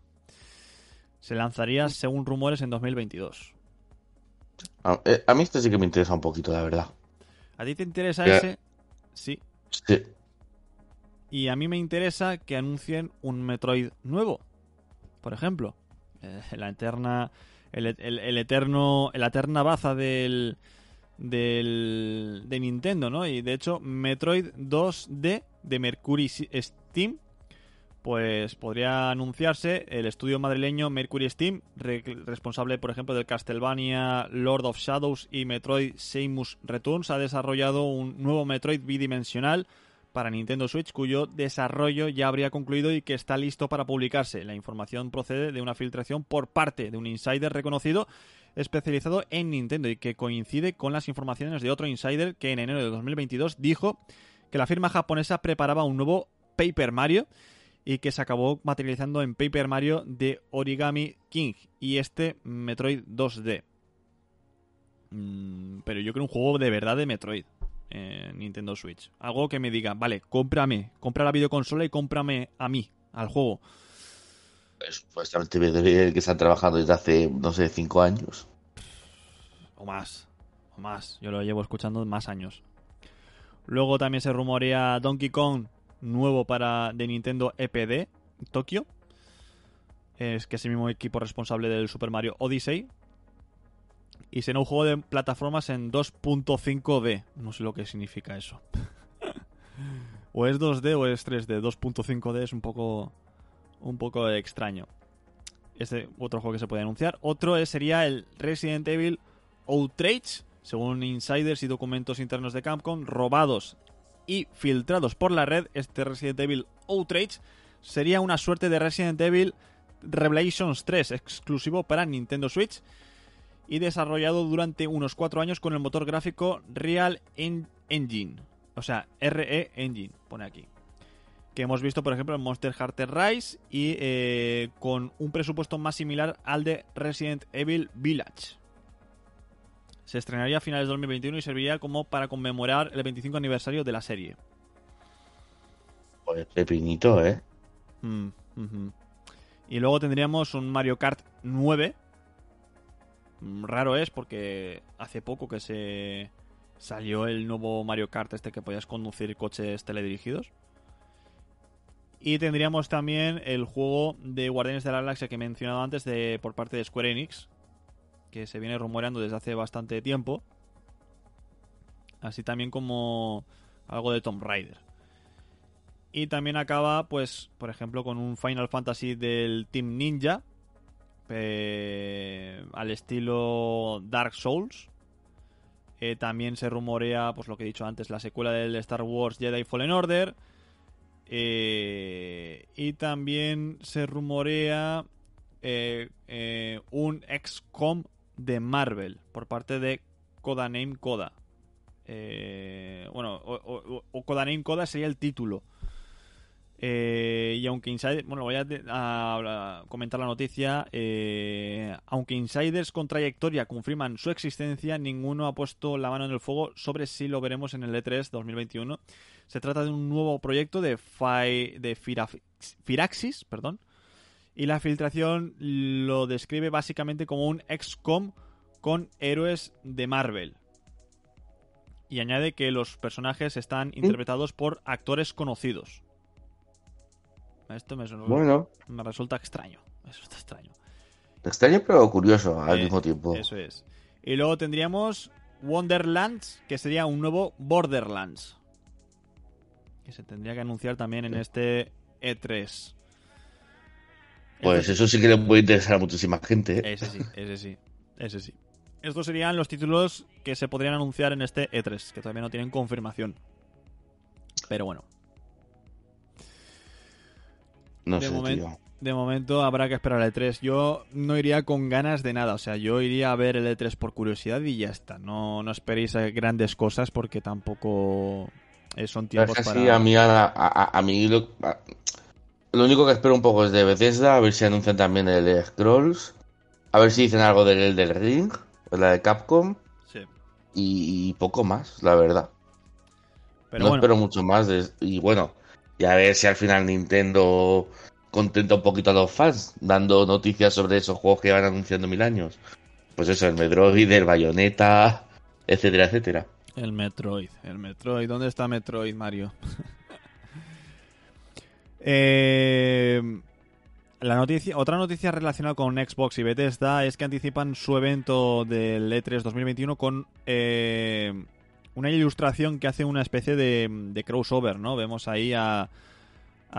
se lanzaría, según rumores, en 2022. A, eh, a mí este sí que me interesa un poquito, la verdad. ¿A ti te interesa ese? Sí. Sí. Y a mí me interesa que anuncien un Metroid nuevo. Por ejemplo, eh, la eterna. El, el- el eterno. La eterna baza del. Del. De Nintendo, ¿no? Y de hecho, Metroid 2D de Mercury Steam. Pues podría anunciarse el estudio madrileño Mercury Steam, re- responsable, por ejemplo, del Castlevania Lord of Shadows y Metroid Samus Returns, ha desarrollado un nuevo Metroid bidimensional para Nintendo Switch cuyo desarrollo ya habría concluido y que está listo para publicarse. La información procede de una filtración por parte de un insider reconocido especializado en Nintendo y que coincide con las informaciones de otro insider que en enero de 2022 dijo que la firma japonesa preparaba un nuevo Paper Mario y que se acabó materializando en Paper Mario de Origami King y este Metroid 2D. Mm, pero yo creo un juego de verdad de Metroid en Nintendo Switch. Algo que me diga, vale, cómprame, compra la videoconsola y cómprame a mí, al juego. Supuestamente debe que están trabajando desde hace, no sé, cinco años. O más. O más. Yo lo llevo escuchando más años. Luego también se rumorea Donkey Kong nuevo para de Nintendo EPD Tokio. Es que es el mismo equipo responsable del Super Mario Odyssey. Y será un juego de plataformas en 2.5D. No sé lo que significa eso. o es 2D o es 3D. 2.5D es un poco un poco extraño. Este otro juego que se puede anunciar. Otro sería el Resident Evil Outrage, según insiders y documentos internos de Capcom, robados y filtrados por la red. Este Resident Evil Outrage sería una suerte de Resident Evil Revelations 3, exclusivo para Nintendo Switch y desarrollado durante unos 4 años con el motor gráfico Real Engine. O sea, RE Engine, pone aquí que hemos visto, por ejemplo, en Monster Hunter Rise y eh, con un presupuesto más similar al de Resident Evil Village. Se estrenaría a finales de 2021 y serviría como para conmemorar el 25 aniversario de la serie. Pues pepinito, ¿eh? Mm, y luego tendríamos un Mario Kart 9. Mm, raro es porque hace poco que se salió el nuevo Mario Kart este que podías conducir coches teledirigidos. Y tendríamos también el juego de Guardianes de la Galaxia que he mencionado antes de, por parte de Square Enix, que se viene rumoreando desde hace bastante tiempo. Así también como algo de Tomb Raider. Y también acaba, pues, por ejemplo, con un Final Fantasy del Team Ninja. Al estilo Dark Souls. Eh, también se rumorea, pues lo que he dicho antes, la secuela del Star Wars Jedi Fallen Order. Eh, y también se rumorea eh, un XCOM de Marvel por parte de Codaname Coda. bueno, o, o, Codaname Coda sería el título. y aunque Insiders, bueno, voy a, comentar la noticia, aunque Insiders con trayectoria confirman su existencia, ninguno ha puesto la mano en el fuego sobre si lo veremos en el E3 2021 se trata de un nuevo proyecto de, de Firaxis, perdón, y la filtración lo describe básicamente como un XCOM con héroes de Marvel. Y añade que los personajes están interpretados por actores conocidos. Esto me, bueno. me resulta extraño. Eso está extraño. Extraño pero curioso al eh, mismo tiempo. Eso es. Y luego tendríamos Wonderlands, que sería un nuevo Borderlands que se tendría que anunciar también en este E3. Pues eso sí que le puede interesar a muchísima gente. ¿eh? Ese sí, ese sí, ese sí. Estos serían los títulos que se podrían anunciar en este E3, que todavía no tienen confirmación. Pero bueno. No de sé, De momento habrá que esperar el E3. Yo no iría con ganas de nada. O sea, yo iría a ver el E3 por curiosidad y ya está. No, no esperéis grandes cosas porque tampoco son tiempos es a mí, a, mí lo, único que espero un poco es de Bethesda, a ver si anuncian también el Scrolls, a ver si dicen algo del del Ring, la de Capcom, y, poco más, la verdad. no espero mucho más, y bueno, y a ver si al final Nintendo contenta un poquito a los fans, dando noticias sobre esos juegos que van anunciando mil años. Pues eso, el Metroid, el Bayonetta, etcétera, etcétera. El Metroid, el Metroid. ¿Dónde está Metroid, Mario? Eh, la noticia, otra noticia relacionada con Xbox y Bethesda es que anticipan su evento del E3 2021 con eh, una ilustración que hace una especie de, crossover, ¿no? Vemos ahí a,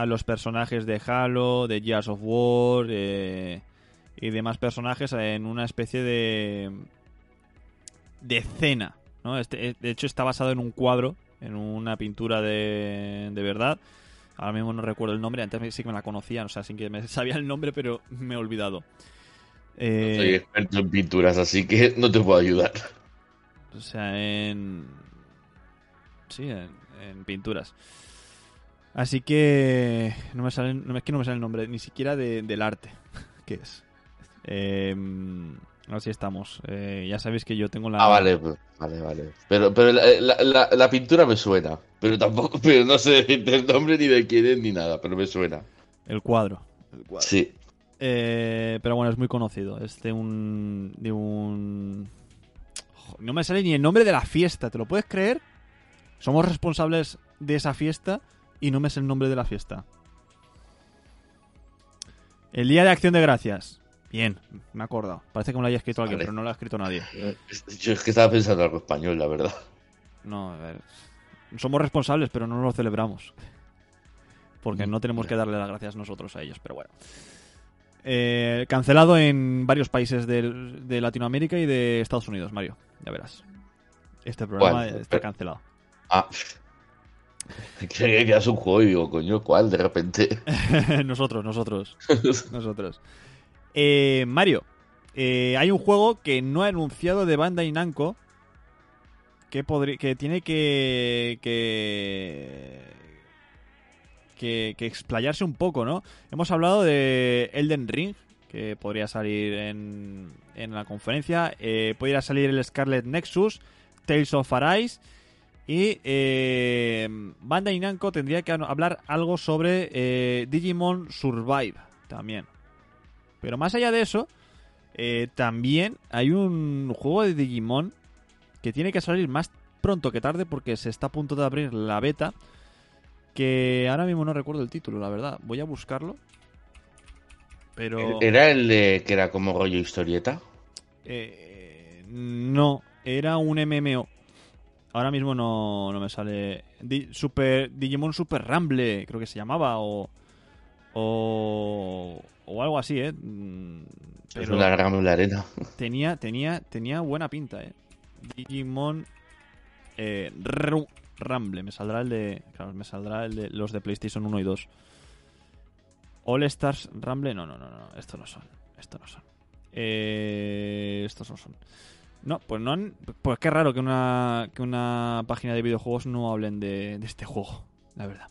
los personajes de Halo, de Gears of War eh, y demás personajes en una especie de de escena este, eh, de hecho está basado en un cuadro, en una pintura de, de verdad. Ahora mismo no recuerdo el nombre, antes sí que me la conocía, o sea, sin que me sabía el nombre, pero me he olvidado. Eh, soy experto en pinturas, así que no te puedo ayudar. O sea, en... Sí, en, pinturas. Así que no me sale, no, es que no me sale el nombre, ni siquiera del arte, que es. Eh, Así estamos. Eh, ya sabéis que yo tengo la. Ah, vale, pues, vale, vale. Pero, pero la, la, pintura me suena. Pero tampoco, pero no sé el nombre ni de quién es ni nada, pero me suena. El cuadro. Sí. Eh, pero bueno, es muy conocido. Es de un. de un. No me sale ni el nombre de la fiesta, ¿te lo puedes creer? Somos responsables de esa fiesta y no me sé el nombre de la fiesta. El Día de Acción de Gracias. Bien, me he acordado. Parece que me lo haya escrito alguien, Vale. pero no lo ha escrito nadie. Eh, Yo es que estaba pensando algo español, la verdad. No, a ver. Somos responsables, pero no lo celebramos. Porque no tenemos que darle las gracias nosotros a ellos, pero bueno. Eh, cancelado en varios países del- de, Latinoamérica y de Estados Unidos, Mario. Ya verás. Este programa ¿Cuál? está cancelado. Ah. Creía que eras un juego y digo, coño, ¿cuál? De repente. nosotros, nosotros. Nosotros. Eh, Mario, eh, hay un juego que no ha anunciado de Bandai Namco que, que tiene que, que que que explayarse un poco, ¿no? Hemos hablado de Elden Ring, que podría salir en, en la conferencia. Eh, podría salir el Scarlet Nexus, Tales of Arise. Y eh, Bandai Namco tendría que hablar algo sobre eh, Digimon Survive también. Pero más allá de eso, eh, también hay un juego de Digimon que tiene que salir más pronto que tarde porque se está a punto de abrir la beta. Que ahora mismo no recuerdo el título, la verdad. Voy a buscarlo. Pero... ¿Era el de que era como rollo historieta? Eh, no, era un MMO. Ahora mismo no, no me sale. Di- Super, Digimon Super Rumble, creo que se llamaba, o. O, o algo así, ¿eh? Mm, Es Pero una rama en la arena. tenía, tenía, tenía buena pinta, ¿eh? Digimon eh, me saldrá el de. Claro, me saldrá el de los de PlayStation 1 y 2. All Stars Rumble, no, no, no, no, estos no son. Estos no son. Eh, estos no son. No, pues no han. Pues qué raro que una, que una página de videojuegos no hablen de, de este juego, la verdad.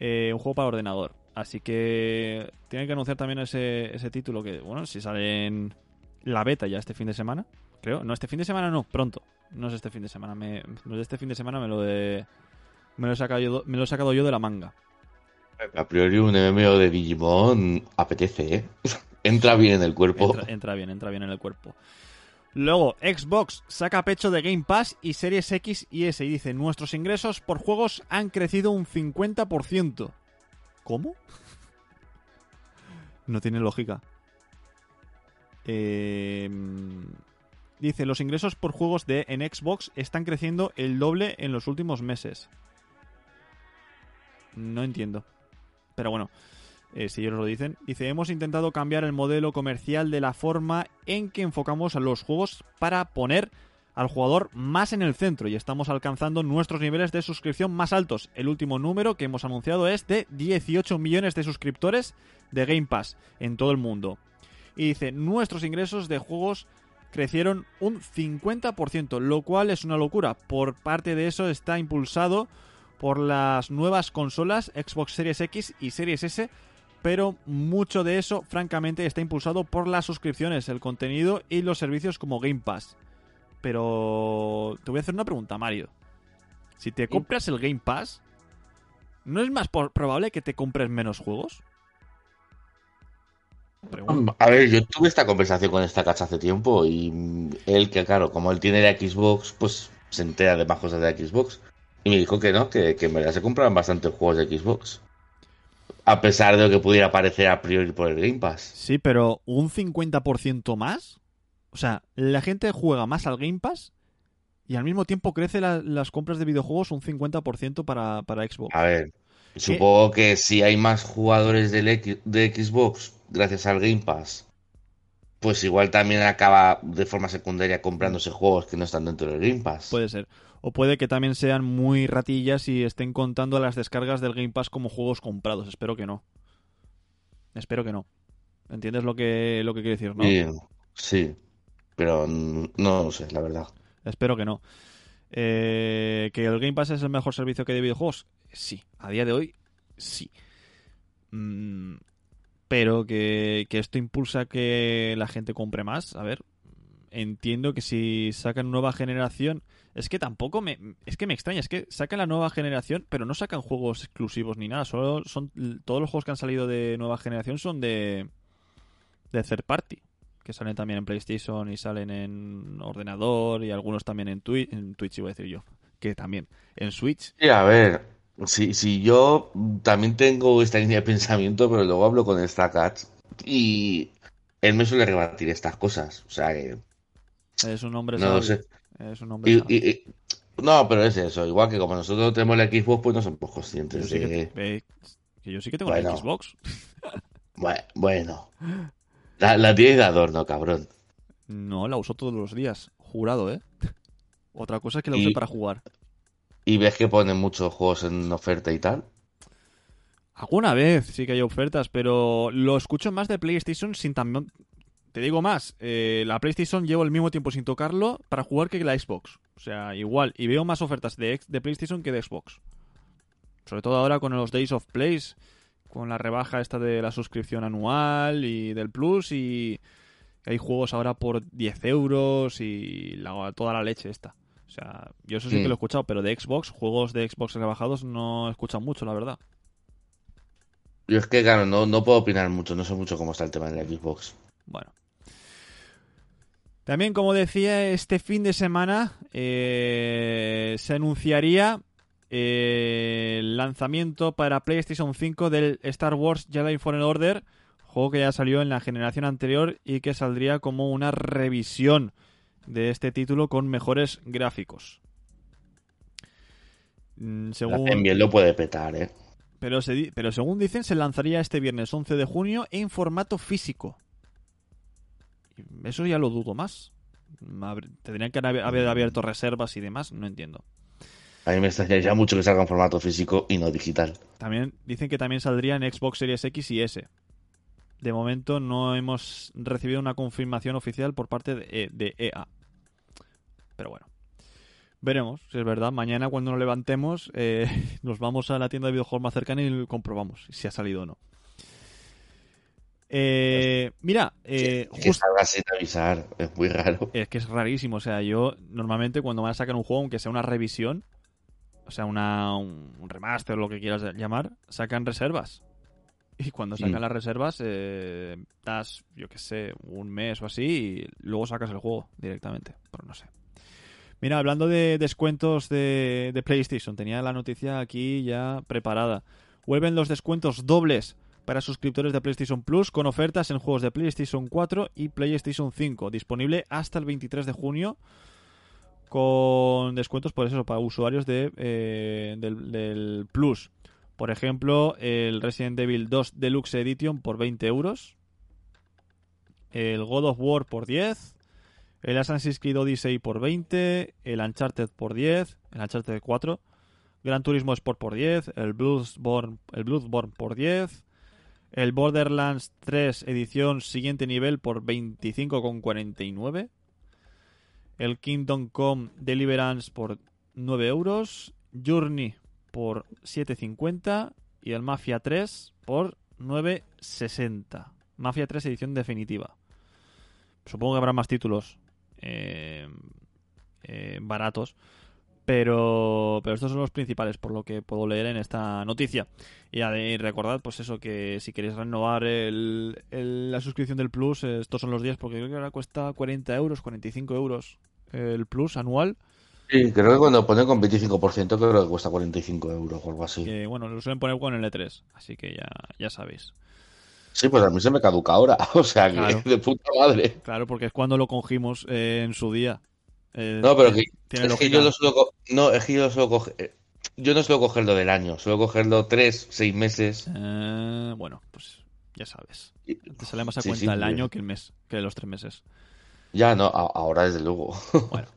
Eh, un juego para ordenador. Así que tienen que anunciar también ese, ese título que, bueno, si sale en la beta ya este fin de semana, creo. No, este fin de semana no, pronto. No es este fin de semana. Me, lo de este fin de semana me lo de. Me lo, he sacado yo, me lo he sacado yo de la manga. A priori un MMO de Digimon apetece, ¿eh? Entra bien en el cuerpo. Entra, entra bien, entra bien en el cuerpo. Luego, Xbox saca pecho de Game Pass y Series X y S y dice, nuestros ingresos por juegos han crecido un 50%. ¿Cómo? No tiene lógica. Eh, dice, los ingresos por juegos de en Xbox están creciendo el doble en los últimos meses. No entiendo. Pero bueno, eh, si ellos lo dicen. Dice, hemos intentado cambiar el modelo comercial de la forma en que enfocamos a los juegos para poner al jugador más en el centro y estamos alcanzando nuestros niveles de suscripción más altos. El último número que hemos anunciado es de 18 millones de suscriptores de Game Pass en todo el mundo. Y dice, nuestros ingresos de juegos crecieron un 50%, lo cual es una locura. Por parte de eso está impulsado por las nuevas consolas Xbox Series X y Series S, pero mucho de eso, francamente, está impulsado por las suscripciones, el contenido y los servicios como Game Pass. Pero te voy a hacer una pregunta, Mario. Si te compras el Game Pass, ¿no es más probable que te compres menos juegos? Pregunta. A ver, yo tuve esta conversación con esta cacha hace tiempo y él, que claro, como él tiene la Xbox, pues se entera de más cosas de la Xbox. Y me dijo que no, que, que en verdad se compraban bastantes juegos de Xbox. A pesar de lo que pudiera parecer a priori por el Game Pass. Sí, pero un 50% más. O sea, la gente juega más al Game Pass y al mismo tiempo crece la- las compras de videojuegos un 50% para, para Xbox. A ver, supongo que si hay más jugadores del X- de Xbox gracias al Game Pass, pues igual también acaba de forma secundaria comprándose juegos que no están dentro del Game Pass. Puede ser. O puede que también sean muy ratillas y estén contando las descargas del Game Pass como juegos comprados. Espero que no. Espero que no. ¿Entiendes lo que, lo que quiero decir, no? Sí, sí, pero mm, no lo sé, la verdad. Espero que no. Eh, ¿Que el Game Pass es el mejor servicio que hay de videojuegos? Sí. A día de hoy, sí. Mm, pero que, que esto impulsa que la gente compre más. A ver, entiendo que si sacan nueva generación... Es que tampoco me... Es que me extraña. Es que sacan la nueva generación, pero no sacan juegos exclusivos ni nada. Solo son... Todos los juegos que han salido de nueva generación son de... De third party. que salen también en PlayStation y salen en ordenador y algunos también en Twitch, en Twitch iba a decir yo, que también en Switch. Sí, a ver, si, si yo también tengo esta línea de pensamiento, pero luego hablo con Stackats y él me suele rebatir estas cosas. O sea que. Es un hombre No sé. Es un hombre Y- sabio. y- y- no, pero es eso. Igual que como nosotros tenemos el Xbox, pues no somos conscientes Yo sí que, eh, yo sí que tengo Bueno. la Xbox. Bue- Bueno. La, la tienes de adorno, cabrón. No, la uso todos los días. Jurado, ¿eh? Otra cosa es que la use para jugar. Y ves que ponen muchos juegos en oferta y tal. Alguna vez sí que hay ofertas, pero lo escucho más de PlayStation sin también... Te digo más, eh, la PlayStation llevo el mismo tiempo sin tocarlo para jugar que la Xbox. O sea, igual. Y veo más ofertas de, de PlayStation que de Xbox. Sobre todo ahora con los Days of Plays, con la rebaja esta de la suscripción anual y del Plus y hay juegos ahora por 10 euros y toda la leche esta. O sea, yo eso sí que lo he escuchado, pero de Xbox, juegos de Xbox rebajados no he escuchado mucho, la verdad. Yo es que, claro, no, no puedo opinar mucho. No sé mucho cómo está el tema de la Xbox. Bueno. También, como decía, este fin de semana eh, se anunciaría eh, el lanzamiento para PlayStation 5 del Star Wars Jedi Fallen Order, juego que ya salió en la generación anterior y que saldría como una revisión de este título con mejores gráficos. Mm, Según... bien lo puede petar, ¿eh? Pero, se pero según dicen, se lanzaría este viernes 11 de junio en formato físico. Eso ya lo dudo más. Tendrían que haber haber abierto reservas y demás, no entiendo. A mí me extrañaría mucho que salga en formato físico y no digital. También dicen que también saldría en Xbox Series X y S. De momento no hemos recibido una confirmación oficial por parte de, E- de EA. Pero bueno. Veremos si es verdad. Mañana cuando nos levantemos eh, nos vamos a la tienda de videojuegos más cercana y comprobamos si ha salido o no. Eh, mira, eh, que sin avisar. Es muy raro. es que es rarísimo. O sea, yo normalmente cuando van a sacar un juego, aunque sea una revisión, o sea, una, un, un remaster, lo que quieras llamar, sacan reservas. Y cuando sacan Mm. las reservas, eh, das, yo qué sé, un mes o así, y luego sacas el juego directamente. Pero no sé. Mira, hablando de descuentos de, de PlayStation, tenía la noticia aquí ya preparada. Vuelven los descuentos dobles para suscriptores de PlayStation Plus con ofertas en juegos de PlayStation 4 y PlayStation 5, disponible hasta el 23 de junio con descuentos por eso para usuarios de, eh, del, del Plus. Por ejemplo, el Resident Evil 2 Deluxe Edition por 20 euros, el God of War por 10, el Assassin's Creed Odyssey por 20, el Uncharted por 10, el Uncharted 4, Gran Turismo Sport por 10, el Bloodborne, el Bloodborne por 10, el Borderlands 3 edición siguiente nivel por 25,49, el Kingdom Come Deliverance por 9 euros, Journey por 7,50 y el Mafia 3 por 9,60. Mafia 3 edición definitiva. Supongo que habrá más títulos eh, eh, baratos. Pero, pero estos son los principales, por lo que puedo leer en esta noticia. Y y recordad, pues eso, que si queréis renovar el, la suscripción del Plus, estos son los días, porque creo que ahora cuesta 40 euros, 45 euros el Plus anual. Sí, creo que cuando pone con 25% creo que cuesta 45 euros o algo así. Que bueno, lo suelen poner con el E3, así que ya, ya sabéis. Sí, pues a mí se me caduca ahora. O sea, que Claro. de puta madre. Claro, porque es cuando lo cogimos eh, en su día. Eh, No, pero que, tiene es que yo lo suelo co- No, es que yo lo suelo coger. Yo no suelo cogerlo del año, suelo cogerlo tres, seis meses. Eh, bueno, pues ya sabes. Te sale más a Sí, cuenta sí, el año que el mes, que los tres meses. Ya, no, ahora desde luego. Bueno.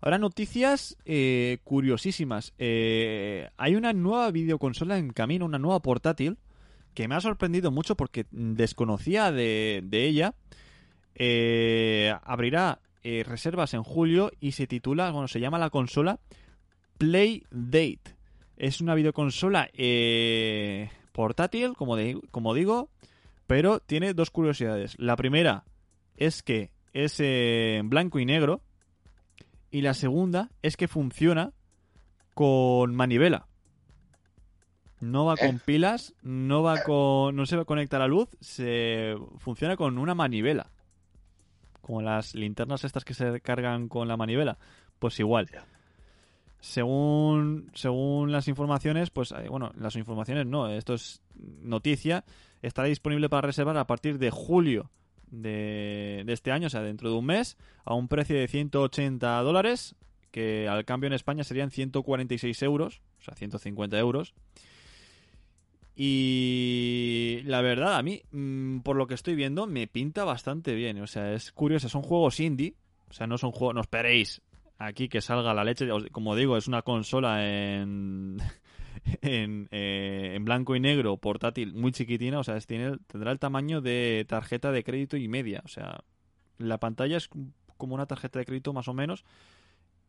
Ahora noticias eh, curiosísimas. Eh, hay una nueva videoconsola en camino, una nueva portátil, que me ha sorprendido mucho porque desconocía de, ella. Eh, abrirá eh, reservas en julio y se titula, bueno, se llama la consola Play Date. Es una videoconsola eh, portátil, como, como digo, pero tiene dos curiosidades. La primera es que es blanco y negro. Y la segunda es que funciona con manivela. No va con Eh. pilas, no va con. no se va a conectar a luz, se funciona con una manivela. como las linternas estas que se cargan con la manivela, pues igual. Según, según las informaciones, pues eh, bueno, las informaciones no, esto es noticia, estará disponible para reservar a partir de julio de, este año, o sea, dentro de un mes, a un precio de 180 dólares, que al cambio en España serían 146 euros, o sea, 150 euros. Y la verdad, a mí, mm, por lo que estoy viendo, me pinta bastante bien. O sea, es curioso, son juegos indie. O sea, no son juegos, no esperéis aquí que salga la leche. Como digo, es una consola en, en, eh, en blanco y negro, portátil, muy chiquitina. O sea, es, tiene, tendrá el tamaño de tarjeta de crédito y media. O sea, la pantalla es como una tarjeta de crédito más o menos.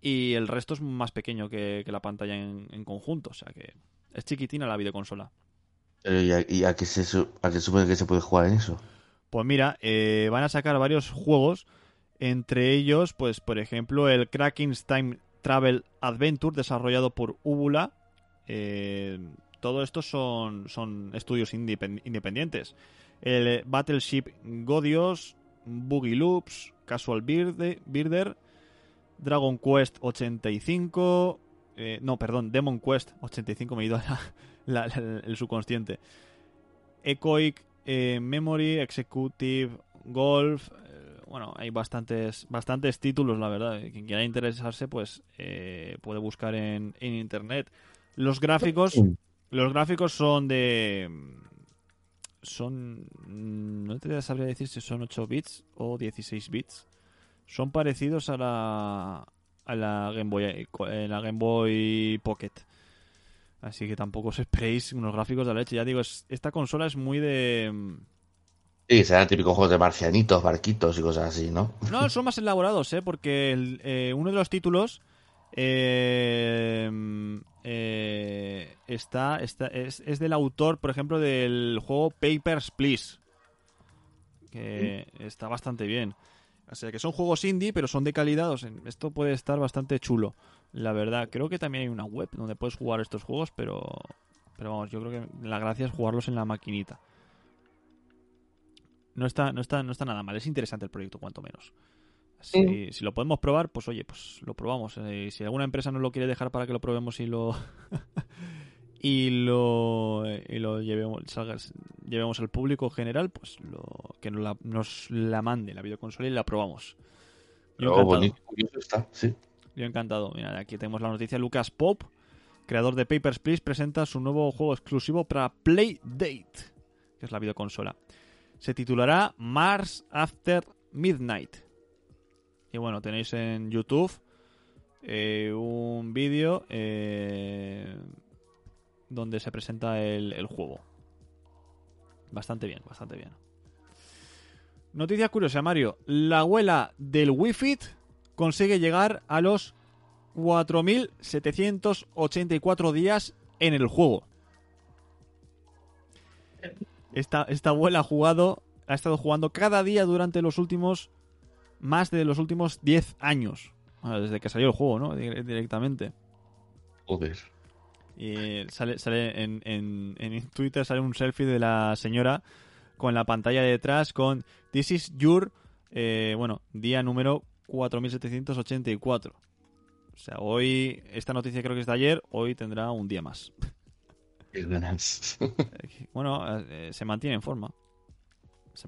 Y el resto es más pequeño que, que la pantalla en, en conjunto. O sea que es chiquitina la videoconsola. ¿Y, a, y a qué se, su- a qué supone que se puede jugar en eso? Pues mira, eh, van a sacar varios juegos, entre ellos, pues por ejemplo, el Kraken's Time Travel Adventure, desarrollado por Ubula. Eh, todo esto son, son estudios independ- independientes. El eh, Battleship Godios, Boogie Loops, Casual Birde- Birder, Dragon Quest 85, eh, no, perdón, Demon Quest 85, me he ido el subconsciente. Echoic eh, Memory, Executive, Golf. bueno, hay bastantes, bastantes títulos, la verdad. Quien quiera interesarse, pues puede buscar en, en internet. Los gráficos, los gráficos son de. Son. No te sabría decir si son 8 bits o 16 bits. Son parecidos a la. A la Game Boy, la Game Boy Pocket. Así que tampoco os esperéis unos gráficos de la leche. Ya digo, es- esta consola es muy de. Sí, serán típicos juegos de marcianitos, barquitos y cosas así, ¿no? No, son más elaborados, ¿eh? Porque el- eh, uno de los títulos eh, eh, está, está es, es del autor, por ejemplo, del juego Papers, Please. Que está bastante bien. O sea, que son juegos indie, pero son de calidad. o sea, esto puede estar bastante chulo, la verdad. Creo que también hay una web donde puedes jugar estos juegos, pero, pero vamos, yo creo que la gracia es jugarlos en la maquinita. No está, no está, no está nada mal. Es interesante el proyecto, cuanto menos. Si, si lo podemos probar, pues oye, pues lo probamos. Eh, si alguna empresa nos lo quiere dejar para que lo probemos y lo y lo y lo llevemos, salga- llevemos al público general, pues lo que nos la, nos la mande la videoconsola y la probamos. Yo Oh, encantado. bonito, curioso está, sí. Yo encantado. Mira, aquí tenemos la noticia. Lucas Pop, creador de Papers, Please, presenta su nuevo juego exclusivo para Playdate, que es la videoconsola. Se titulará Mars After Midnight. Y bueno, tenéis en YouTube eh, un vídeo eh, donde se presenta el, juego. Bastante bien, bastante bien. Noticia curiosa, Mario. La abuela del Wi-Fi consigue llegar a los 4.784 días en el juego. Esta, esta abuela ha jugado, ha estado jugando cada día durante los últimos, más de los últimos 10 años. Bueno, desde que salió el juego, ¿no? Dire- Directamente. Joder. Y sale, sale en, en, en Twitter sale un selfie de la señora con la pantalla de detrás con This is your, eh, bueno, día número 4784. O sea, hoy, esta noticia creo que es de ayer, hoy tendrá un día más. Bueno, eh, se mantiene en forma.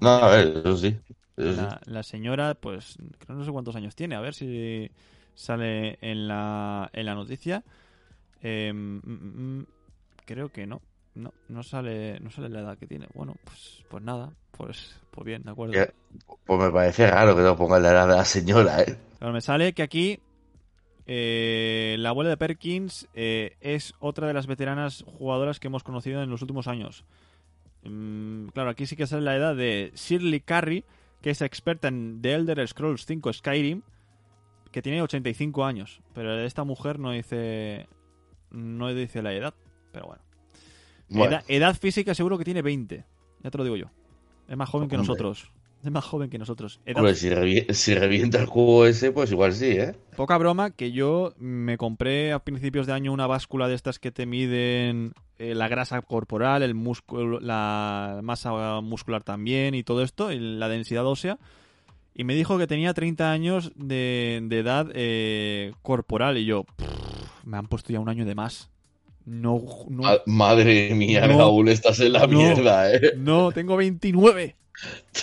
No, a ver, eso sí. La, la señora, pues, creo no sé cuántos años tiene, a ver si sale en la, en la noticia. Eh, mm, mm, mm, creo que no. No, no sale, no sale la edad que tiene. Bueno, pues, pues nada, pues, pues bien, de acuerdo. Pues me parece raro que no pongan la edad de la señora, ¿eh? Claro, me sale que aquí eh, la abuela de Perkins eh, es otra de las veteranas jugadoras que hemos conocido en los últimos años. Mm, claro, aquí sí que sale la edad de Shirley Carey, que es experta en The Elder Scrolls 5 Skyrim, que tiene 85 años. Pero esta mujer no dice, no dice la edad, pero bueno. Bueno, Edad, edad física seguro que tiene 20, ya te lo digo yo. Es más joven que nosotros. Es más joven que nosotros. Hombre, si, revi- si revienta el juego ese, pues igual sí, ¿eh? Poca broma que yo me compré a principios de año una báscula de estas que te miden eh, la grasa corporal, el músculo, la masa muscular también y todo esto, y la densidad ósea. y me dijo que tenía 30 años de, de edad eh, corporal. Y yo, "Pff, me han puesto ya un año de más. No, no, Ma- Madre mía, No. Raúl, estás en la No. mierda, ¿eh? no, tengo 29.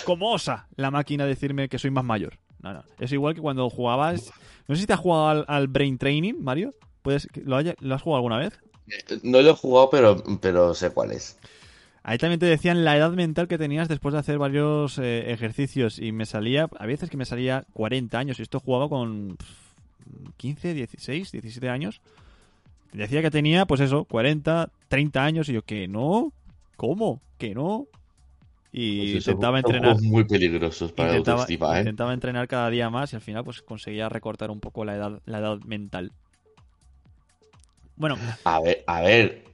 ¿Cómo osa la máquina decirme que soy más mayor? No, no. Es igual que cuando jugabas. No sé si te has jugado al, al Brain Training, Mario. ¿Puedes, ¿lo, haya- ¿Lo has jugado alguna vez? No lo he jugado, pero, pero sé cuál es. Ahí también te decían la edad mental que tenías después de hacer varios eh, ejercicios y me salía, a veces que me salía 40 años y esto jugaba con pff, 15, 16, 17 años. Decía que tenía, pues eso, 40, 30 años y yo, que no, ¿cómo? Que no. Y Pues intentaba entrenar. muy peligrosos para la Intentaba, autoestima, ¿eh? intentaba entrenar cada día más y al final pues conseguía recortar un poco la edad, la edad mental. Bueno, A ver, a ver,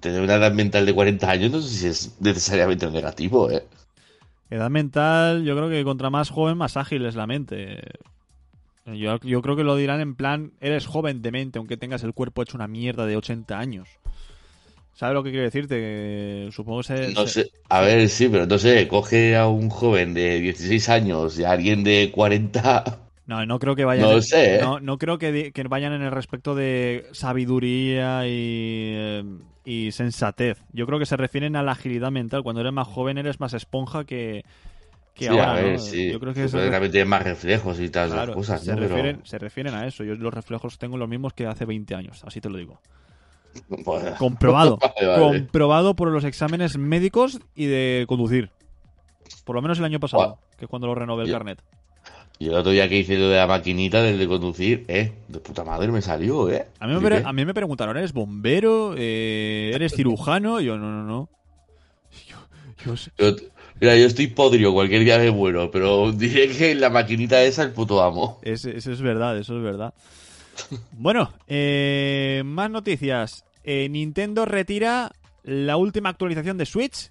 tener una edad mental de 40 años no sé si es necesariamente negativo, ¿eh? Edad mental, yo creo que contra más joven, más ágil es la mente. Yo, yo creo que lo dirán en plan, eres joven de mente, aunque tengas el cuerpo hecho una mierda de 80 años. ¿Sabes lo que quiero decirte? Que supongo que se... No sé, a ver, sí, pero no sé, coge a un joven de 16 años y a alguien de 40. No, no creo que vayan... No en- sé, ¿eh? No, no creo que, que vayan en el respecto de sabiduría y, eh, y sensatez. Yo creo que se refieren a la agilidad mental. Cuando eres más joven eres más esponja que, que Sí, ahora, a ver, ¿no? sí. Yo creo que tiene más reflejos y tal, Claro, las cosas, se, ¿no? Pero, refieren, se refieren a eso. Yo los reflejos tengo los mismos que hace 20 años, así te lo digo. Bueno, Comprobado. Vale, vale. Comprobado por los exámenes médicos y de conducir. Por lo menos el año pasado, que es cuando lo renové el Yo- carnet. Y el otro día que hice lo de la maquinita del de conducir, eh, de puta madre me salió, eh. A mí me, pre- a mí me preguntaron, ¿eres bombero? Eh, ¿Eres cirujano? Y yo, no, no, no. Yo, yo sé- Yo- mira, yo estoy podrio, cualquier día me muero, pero diré que la maquinita esa el puto amo. es- eso es verdad, eso es verdad. Bueno, eh, más noticias. Eh, Nintendo retira la última actualización de Switch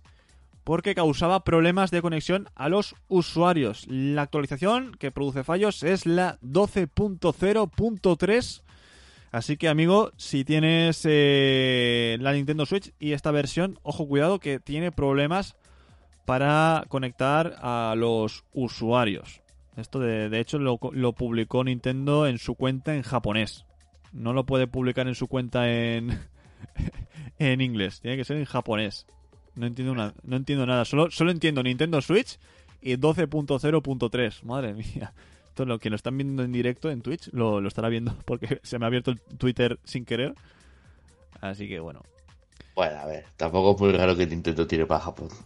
porque causaba problemas de conexión a los usuarios. La actualización que produce fallos es la 12.0.3. Así que, amigo, si tienes eh, la Nintendo Switch y esta versión, ojo, cuidado que tiene problemas para conectar a los usuarios. Esto, de, de hecho, lo, lo publicó Nintendo en su cuenta en japonés. No lo puede publicar en su cuenta en, en inglés. Tiene que ser en japonés. No entiendo, una, no entiendo nada. Solo, solo entiendo Nintendo Switch y 12.0.3. Madre mía. Esto lo que lo están viendo en directo en Twitch lo, lo estará viendo porque se me ha abierto el Twitter sin querer. Así que bueno. Bueno, a ver, tampoco es muy raro que Nintendo tire para Japón.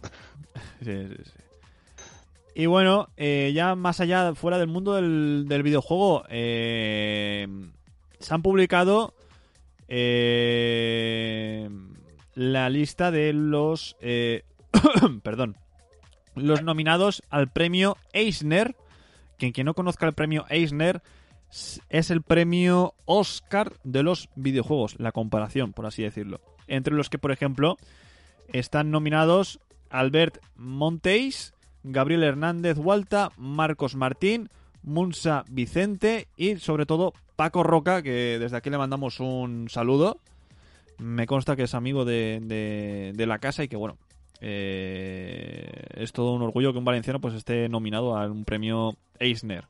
Sí, sí, sí. Y bueno, eh, ya más allá, fuera del mundo del, del videojuego, eh, se han publicado eh, la lista de los, eh, perdón, los nominados al premio Eisner. Quien, quien no conozca el premio Eisner es el premio Oscar de los videojuegos, la comparación, por así decirlo. Entre los que, por ejemplo, están nominados Albert Monteis, Gabriel Hernández Hualta, Marcos Martín, Munsa Vicente y sobre todo Paco Roca, que desde aquí le mandamos un saludo. Me consta que es amigo de, la casa y que bueno, eh, es todo un orgullo que un valenciano pues esté nominado a un premio Eisner.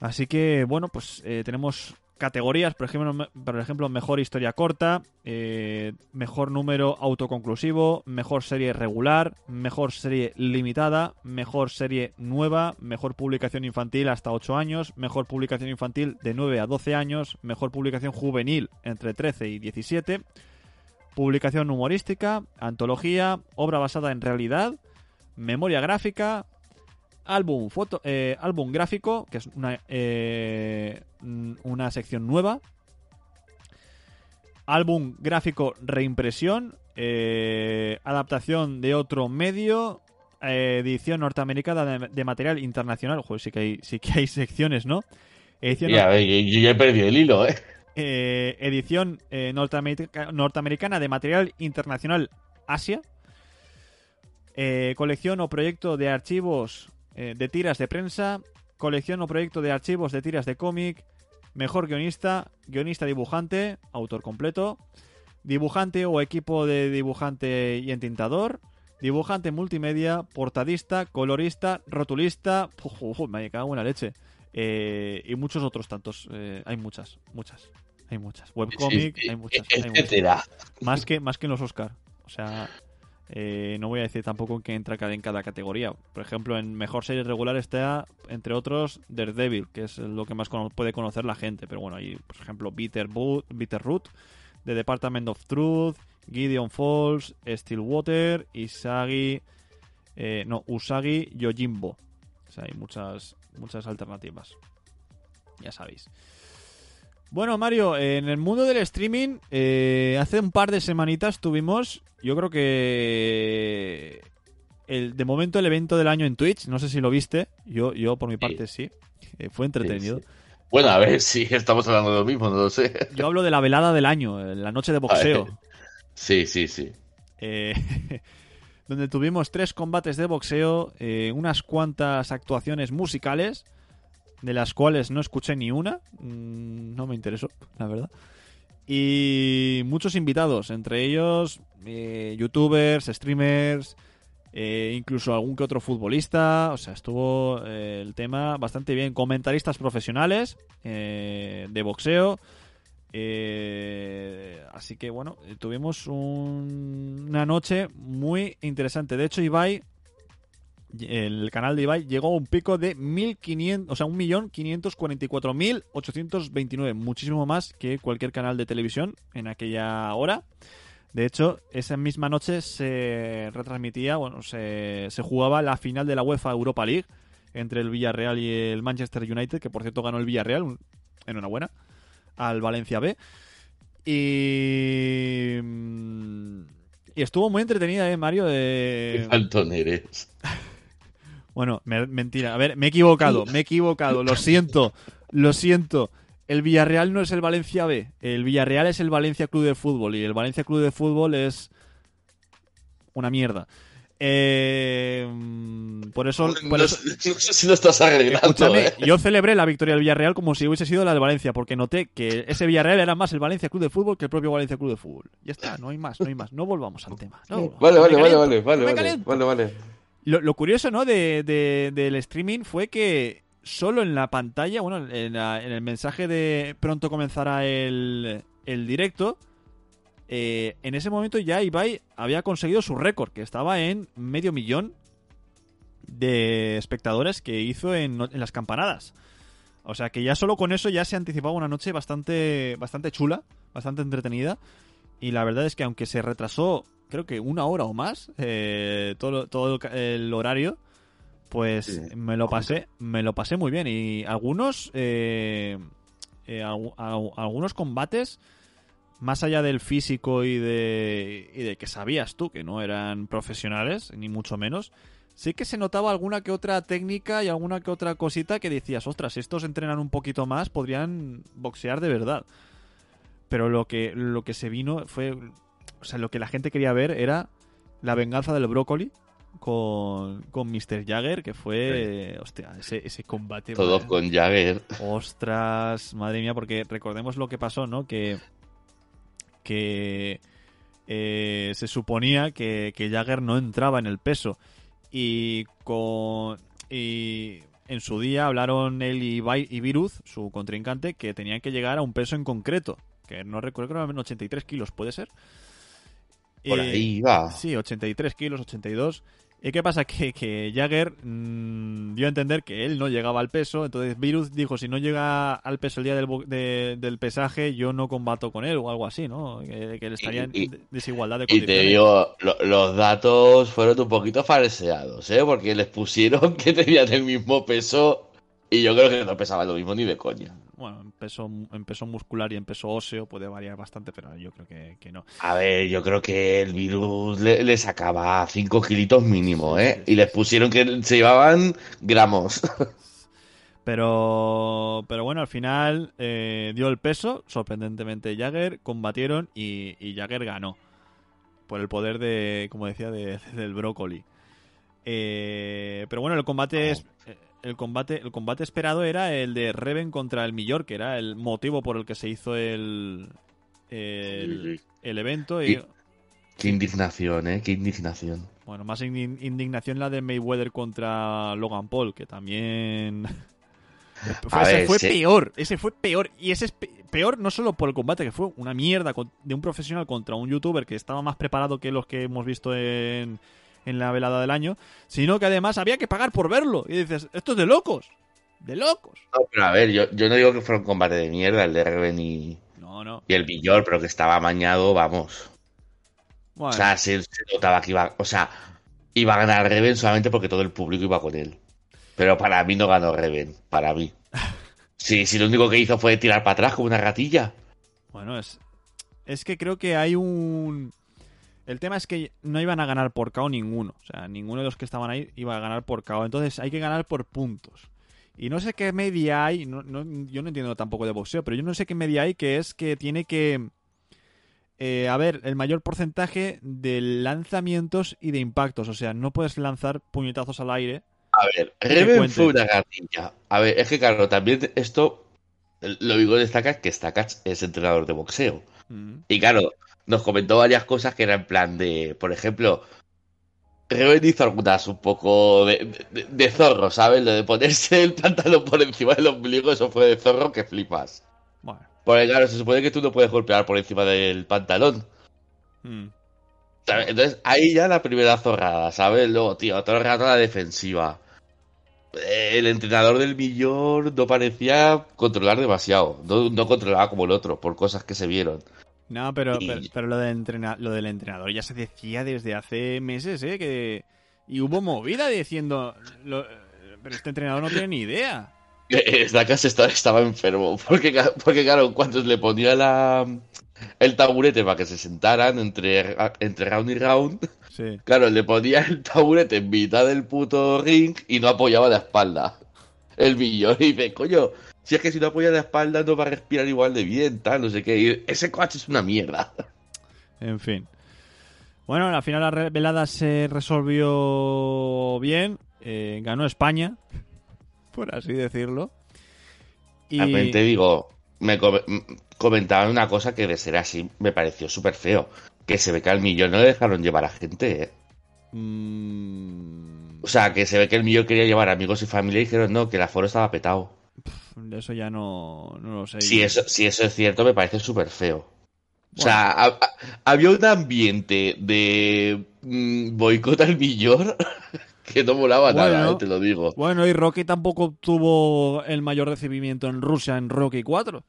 Así que bueno, pues eh, tenemos categorías, por ejemplo, por ejemplo, mejor historia corta, eh, mejor número autoconclusivo, mejor serie regular, mejor serie limitada, mejor serie nueva, mejor publicación infantil hasta 8 años, mejor publicación infantil de 9 a 12 años, mejor publicación juvenil entre 13 y 17, publicación humorística, antología, obra basada en realidad, memoria gráfica, álbum foto eh, álbum gráfico que es una eh, una sección nueva álbum gráfico reimpresión eh, adaptación de otro medio edición norteamericana de, de material internacional Joder, sí que hay sí que hay secciones no edición Y a ver, yo ya he perdido el hilo, eh. edición norteamerica- norteamericana de material internacional Asia. Eh, colección o proyecto de archivos eh, de tiras de prensa. Colección o proyecto de archivos de tiras de cómic. Mejor guionista, guionista dibujante, autor completo. Dibujante o equipo de dibujante y entintador. dibujante multimedia, portadista, colorista, rotulista, uf, uf, me cago en la leche. Eh, y muchos otros tantos. Eh, hay muchas, muchas. Hay muchas. Webcomic, Sí, sí, hay muchas. hay muchas. Más que, más que en los Oscar. O sea, eh, no voy a decir tampoco en qué entra cada, en cada categoría. Por ejemplo, en mejor serie regular está, entre otros, Daredevil, que es lo que más puede conocer la gente. Pero bueno, hay, por ejemplo, Bitter Root, The Department of Truth, Gideon Falls, Stillwater, Isagi. eh, no, Usagi Yojimbo. O sea, hay muchas, muchas alternativas. Ya sabéis. Bueno, Mario, en el mundo del streaming, eh, hace un par de semanitas tuvimos, yo creo que el, de momento el evento del año en Twitch, no sé si lo viste, yo, yo por mi parte sí, Eh, fue entretenido. Sí, sí. Bueno, a ver si estamos hablando de lo mismo, no lo sé. Yo hablo de la velada del año, la noche de boxeo, Sí, sí, sí. eh, donde tuvimos tres combates de boxeo, eh, unas cuantas actuaciones musicales, de las cuales no escuché ni una, mm, no me interesó, la verdad. Y muchos invitados, entre ellos eh, youtubers, streamers, eh, incluso algún que otro futbolista. O sea, estuvo eh, el tema bastante bien. Comentaristas profesionales de boxeo. Así que bueno, tuvimos un- una noche muy interesante. De hecho, Ibai, el canal de Ibai llegó a un pico de 1.500, o sea, 1.544.829, muchísimo más que cualquier canal de televisión en aquella hora. De hecho, esa misma noche se retransmitía, bueno, se, se jugaba la final de la UEFA Europa League entre el Villarreal y el Manchester United, que por cierto ganó el Villarreal, enhorabuena, al Valencia B. Y, mm, y estuvo muy entretenida, ¿eh, Mario? Qué De... faltón eres. Bueno, me- mentira. A ver, me he equivocado, me he equivocado. Lo siento, lo siento. El Villarreal no es el Valencia B. El Villarreal es el Valencia Club de Fútbol. Y el Valencia Club de Fútbol es una mierda. Eh, por eso. por no, eso- sé- no sé si lo estás arreglando. ¿eh? yo celebré la victoria del Villarreal como si hubiese sido la del Valencia, porque noté que ese Villarreal era más el Valencia Club de Fútbol que el propio Valencia Club de Fútbol. Ya está, no hay más, no hay más. No volvamos al tema. no. Vale, vale, vale, vale, vale, vale, vale, vale. Lo, curioso, ¿no? De, de- del streaming fue que solo en la pantalla, bueno, en, el mensaje de pronto comenzará el, el directo, eh, en ese momento ya Ibai había conseguido su récord, que estaba en medio millón de espectadores que hizo en, en las campanadas. O sea que ya solo con eso ya se anticipaba una noche bastante, bastante chula, bastante entretenida. Y la verdad es que aunque se retrasó, creo que una hora o más, eh, todo, todo el, horario, pues Sí. me lo pasé, me lo pasé muy bien. Y algunos, eh, eh, algu- al- algunos combates, más allá del físico y de, y de que sabías tú que no eran profesionales, ni mucho menos, sí que se notaba alguna que otra técnica y alguna que otra cosita que decías, ostras, si estos entrenan un poquito más, podrían boxear de verdad. Pero lo que, lo que se vino fue. O sea, lo que la gente quería ver era la venganza del brócoli con, con Mr. Jagger, que fue. Hostia, ese, ese combate. Todos madre- con Jagger. Ostras, madre mía, porque recordemos lo que pasó, ¿no? Que. Que. eh, se suponía que, que Jagger no entraba en el peso. Y con. Y en su día hablaron él y, y Viruz, su contrincante, que tenían que llegar a un peso en concreto. Que no recuerdo, creo que eran 83 kilos, ¿puede ser? Por Eh, ahí va. Sí, 83 kilos, 82. ¿Y qué pasa? Que, que Jagger mm, dio a entender que él no llegaba al peso. Entonces Virus dijo, si no llega al peso el día del, de- del pesaje, yo no combato con él o algo así, ¿no? Que, que él estaría en Y- desigualdad de Y te condiciones. digo, lo- los datos fueron un poquito falseados, ¿eh? Porque les pusieron que tenían el mismo peso y yo creo que no pesaban lo mismo ni de coña. Bueno, en peso, en peso muscular y en peso óseo puede variar bastante, pero yo creo que, que no. A ver, yo creo que el virus le, le sacaba 5 kilitos mínimo, ¿eh? Y les pusieron que se llevaban gramos. Pero, pero bueno, al final eh, dio el peso, sorprendentemente Jagger, combatieron y, y Jagger ganó. Por el poder de, como decía, de- del brócoli. Eh, pero bueno, el combate es, el combate, el combate esperado era el de Reven contra el Millor, que era el motivo por el que se hizo el, el, el evento. Y, Qué indignación, ¿eh? Qué indignación. Bueno, más in- indignación la de Mayweather contra Logan Paul, que también... Fue- A ese ver, fue sí. peor, ese fue peor. Y ese es pe- peor no solo por el combate, que fue una mierda de un profesional contra un youtuber que estaba más preparado que los que hemos visto en, en la velada del año, sino que además había que pagar por verlo. Y dices, esto es de locos, de locos. No, pero a ver, yo, yo no digo que fuera un combate de mierda el de Reven y, No, no. y el Villor, pero que estaba amañado, vamos. Bueno, O sea, se, se notaba que iba, o sea, iba a ganar Reven solamente porque todo el público iba con él. Pero para mí no ganó Reven, para mí. Sí, sí, lo único que hizo fue tirar para atrás como una ratilla. Bueno, es, es que creo que hay un... El tema es que no iban a ganar por KO ninguno. O sea, ninguno de los que estaban ahí iba a ganar por KO. Entonces hay que ganar por puntos. Y no sé qué media hay, no, no- yo no entiendo tampoco de boxeo, pero yo no sé qué media hay que es que tiene que eh, haber el mayor porcentaje de lanzamientos y de impactos. O sea, no puedes lanzar puñetazos al aire. A ver, Reven fue una. A ver, es que claro, también esto lo digo de Stakac, que Stakac es entrenador de boxeo. Mm. Y claro, nos comentó varias cosas que eran en plan de, por ejemplo, Reven hizo algunas un poco de, de- de zorro, ¿sabes? Lo de ponerse el pantalón por encima del ombligo, eso fue de zorro que flipas. Bueno. Porque claro, se supone que tú no puedes golpear por encima del pantalón. Mm. ¿sabes? Entonces ahí ya la primera zorrada, ¿sabes? Luego, tío, todo el rato a la defensiva. Eh, El entrenador del millón no parecía controlar demasiado. No, no controlaba como el otro, por cosas que se vieron. No, pero, Y- pero, pero lo, entrena- lo del entrenador ya se decía desde hace meses, ¿eh? Que... Y hubo movida diciendo... lo- Pero este entrenador no tiene ni idea. Stacas estaba, estaba enfermo. Porque, porque claro, cuando le ponía la, el taburete para que se sentaran entre, entre round y round, Sí. claro, le ponía el taburete en mitad del puto ring y no apoyaba la espalda. El millón. Y dice, coño, si es que si no apoya la espalda no va a respirar igual de bien, tal, no sé qué. Y ese coche es una mierda. En fin. Bueno, al final la velada se resolvió bien. eh, ganó España, por así decirlo. Y... También te digo, me com- comentaban una cosa que de ser así me pareció súper feo. Que se ve que al millón no le dejaron llevar a gente, ¿eh? Mm, O sea, que se ve que el millón quería llevar amigos y familia y dijeron no, que el aforo estaba petado. Eso ya no, no lo sé. Si eso, si eso es cierto, me parece súper feo. O sea, ha- ha- había un ambiente de mm, boicot al millón que no molaba nada, eh, te lo digo. Bueno, y Rocky tampoco tuvo el mayor recibimiento en Rusia en Rocky 4.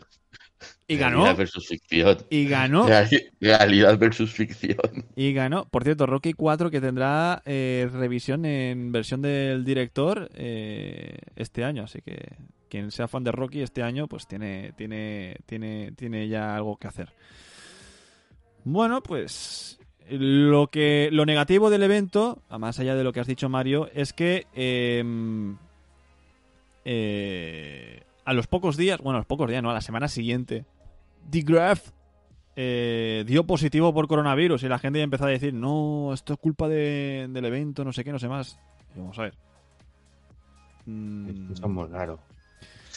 Y ganó. Realidad versus ficción. Y ganó. Reali- Realidad versus ficción. Y ganó. Por cierto, Rocky 4 que tendrá eh, revisión en versión del director eh, este año. Así que quien sea fan de Rocky este año, pues tiene, tiene, tiene, tiene ya algo que hacer. Bueno, pues lo que lo negativo del evento, a más allá de lo que has dicho Mario, es que em, eh, a los pocos días, bueno, a los pocos días, no, a la semana siguiente, DeGraff eh, dio positivo por coronavirus y la gente ya empezó a decir, no, esto es culpa de- del evento, no sé qué, no sé más. Y vamos a ver. Mm, Son muy raros.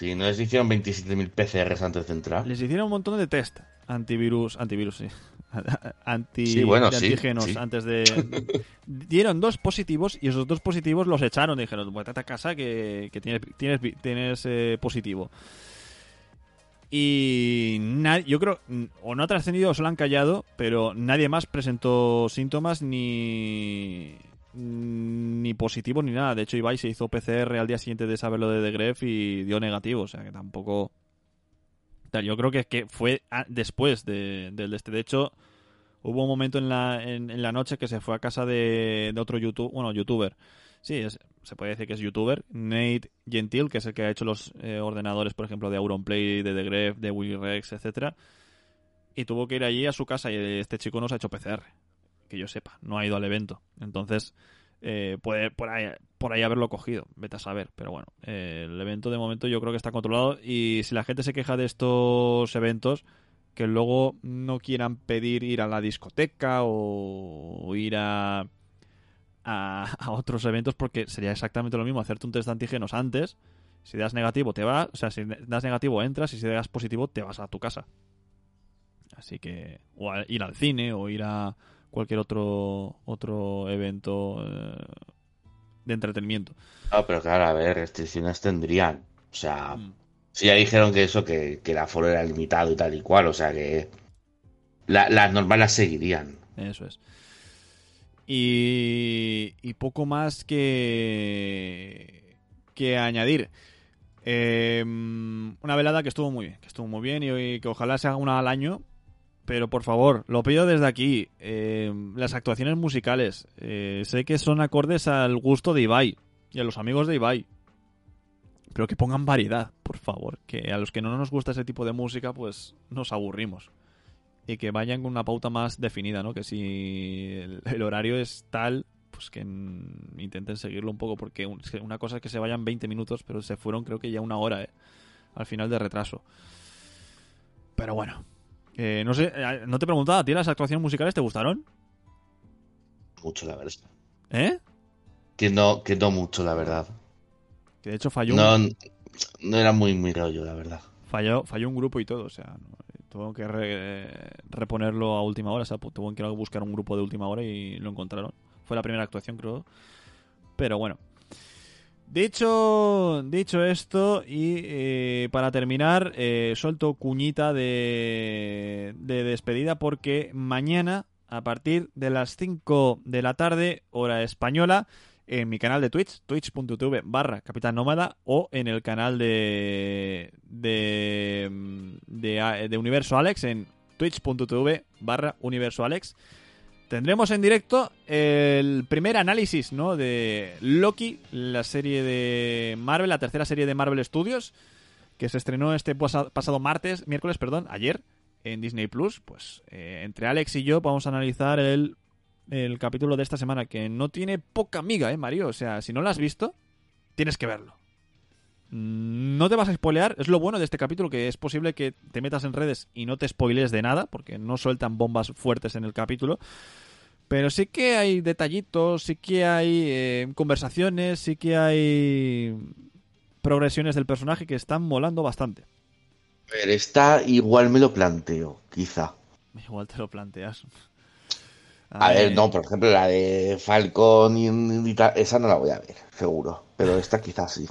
Sí, no les hicieron 27.000 PCRs antes de entrar. les hicieron un montón de test antivirus, antivirus, sí. Anti, Sí, bueno, de antígenos sí. antes de dieron dos positivos y esos dos positivos los echaron dijeron vete a casa que, que tienes tienes tienes eh, positivo y na- yo creo mm, o no ha trascendido o se lo han callado pero nadie más presentó síntomas ni ni positivo ni nada de hecho Ibai se hizo PCR al día siguiente de saber lo de The Gref y dio negativo o sea que tampoco yo creo que, que fue después de- del de este. De hecho, hubo un momento en la, en, la noche que se fue a casa de, otro YouTube, bueno, youtuber. Sí, se puede decir que es youtuber. Nate Gentil, que es el que ha hecho los eh, ordenadores, por ejemplo, de Auronplay, de The Gref, de Rex, etcétera. Y tuvo que ir allí a su casa y este chico no se ha hecho PCR. Que yo sepa, no ha ido al evento. Entonces, eh, puede por ahí, por ahí haberlo cogido, vete a saber. Pero bueno, eh, el evento de momento yo creo que está controlado y si la gente se queja de estos eventos, que luego no quieran pedir ir a la discoteca o ir a, a, otros eventos porque sería exactamente lo mismo hacerte un test de antígenos antes. Si das negativo te vas, o sea, si das negativo entras y si das positivo te vas a tu casa. Así que, o ir al cine o ir a cualquier otro otro evento eh, de entretenimiento. No, pero claro, a ver, restricciones tendrían. O sea, Mm. si ya dijeron que eso, que, que el aforo era limitado y tal y cual, o sea que la- las normas las seguirían. Eso es. Y, y poco más que, que añadir. Eh, una velada que estuvo muy bien, que estuvo muy bien y, que ojalá se haga una al año. Pero por favor, lo pido desde aquí. eh, las actuaciones musicales, eh, sé que son acordes al gusto de Ibai y a los amigos de Ibai. Pero que pongan variedad, por favor. Que a los que no nos gusta ese tipo de música, pues nos aburrimos y que vayan con una pauta más definida, ¿no? Que si el, el horario es tal, pues que intenten seguirlo un poco, porque una cosa es que se vayan 20 minutos, pero se fueron creo que ya una hora, ¿eh? Al final de retraso. Pero bueno. Eh, no sé, eh, no te preguntaba, ¿a ti las actuaciones musicales te gustaron? Mucho, la verdad. ¿Eh? Que no, que no mucho, la verdad. Que de hecho falló, No, un, no era muy mi rollo, la verdad. falló, falló un grupo y todo, o sea, no, tuvo que re- reponerlo a última hora, o sea, tuvo que buscar un grupo de última hora y lo encontraron. Fue la primera actuación, creo. Pero bueno. Dicho, dicho esto, y eh, para terminar, eh, suelto cuñita de, de despedida porque mañana, a partir de las 5 de la tarde, hora española, en mi canal de Twitch, twitch.tv barra Capitán Nómada, o en el canal de, de, de, de Universo Alex, en twitch.tv barra Universo Alex. Tendremos en directo el primer análisis ¿no? de Loki, la serie de Marvel, la tercera serie de Marvel Studios, que se estrenó este pasa- pasado martes, miércoles, perdón, ayer, en Disney Plus. Pues eh, entre Alex y yo vamos a analizar el, el capítulo de esta semana, que no tiene poca amiga, ¿eh, Mario? O sea, si no lo has visto, tienes que verlo. No te vas a spoilear, es lo bueno de este capítulo, que es posible que te metas en redes y no te spoilees de nada, porque no sueltan bombas fuertes en el capítulo. Pero sí que hay detallitos, sí que hay eh, conversaciones, sí que hay progresiones del personaje que están molando bastante. A ver, esta igual me lo planteo, quizá. Igual te lo planteas. A ver, no, por ejemplo, la de Falcon y, y tal, esa no la voy a ver, seguro. Pero esta quizás sí.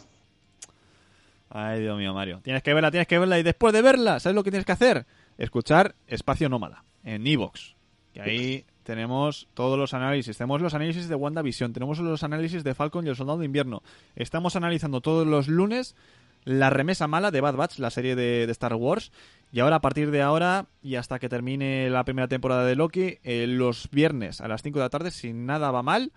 Ay, Dios mío, Mario. Tienes que verla, tienes que verla. Y después de verla, ¿sabes lo que tienes que hacer? Escuchar Espacio Nómada en Evox. Que ahí tenemos todos los análisis. Tenemos los análisis de WandaVision. Tenemos los análisis de Falcon y el Soldado de Invierno. Estamos analizando todos los lunes la remesa mala de Bad Batch, la serie de, Star Wars. Y ahora, a partir de ahora y hasta que termine la primera temporada de Loki, eh, los viernes a las 5 de la tarde, si nada va mal,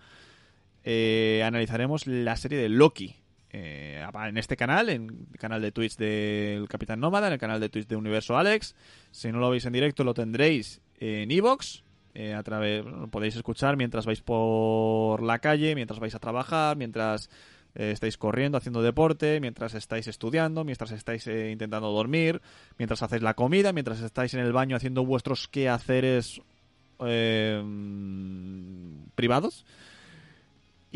eh, analizaremos la serie de Loki. Eh, en este canal, en el canal de Twitch del Capitán Nómada, en el canal de Twitch de Universo Alex. Si no lo veis en directo, lo tendréis en Evox. Eh, a través, lo podéis escuchar mientras vais por la calle, mientras vais a trabajar, mientras eh, estáis corriendo, haciendo deporte, mientras estáis estudiando, mientras estáis eh, intentando dormir, mientras hacéis la comida, mientras estáis en el baño haciendo vuestros quehaceres eh, privados.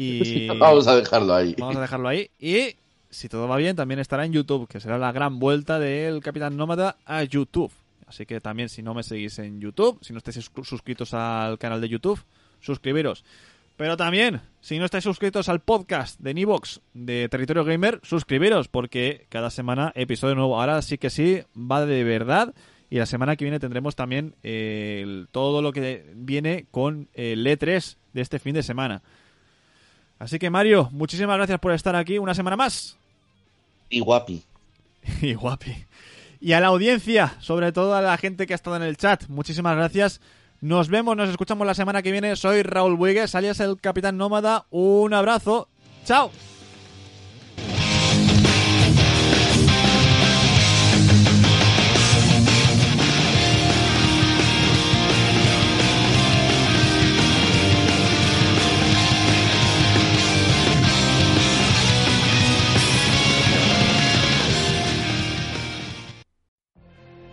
Y Vamos a dejarlo ahí. Vamos a dejarlo ahí. Y si todo va bien, también estará en YouTube, que será la gran vuelta del Capitán Nómada a YouTube. Así que también, si no me seguís en YouTube, si no estáis sus- suscritos al canal de YouTube, suscribiros. Pero también, si no estáis suscritos al podcast de Nivox de Territorio Gamer, suscribiros, porque cada semana episodio nuevo. Ahora sí que sí, va de verdad. Y la semana que viene tendremos también eh, el- todo lo que viene con el E3 de este fin de semana. Así que Mario, muchísimas gracias por estar aquí una semana más. Y guapi. y guapi. Y a la audiencia, sobre todo a la gente que ha estado en el chat, muchísimas gracias. Nos vemos, nos escuchamos la semana que viene. Soy Raúl Buigues, alias el Capitán Nómada. Un abrazo. Chao.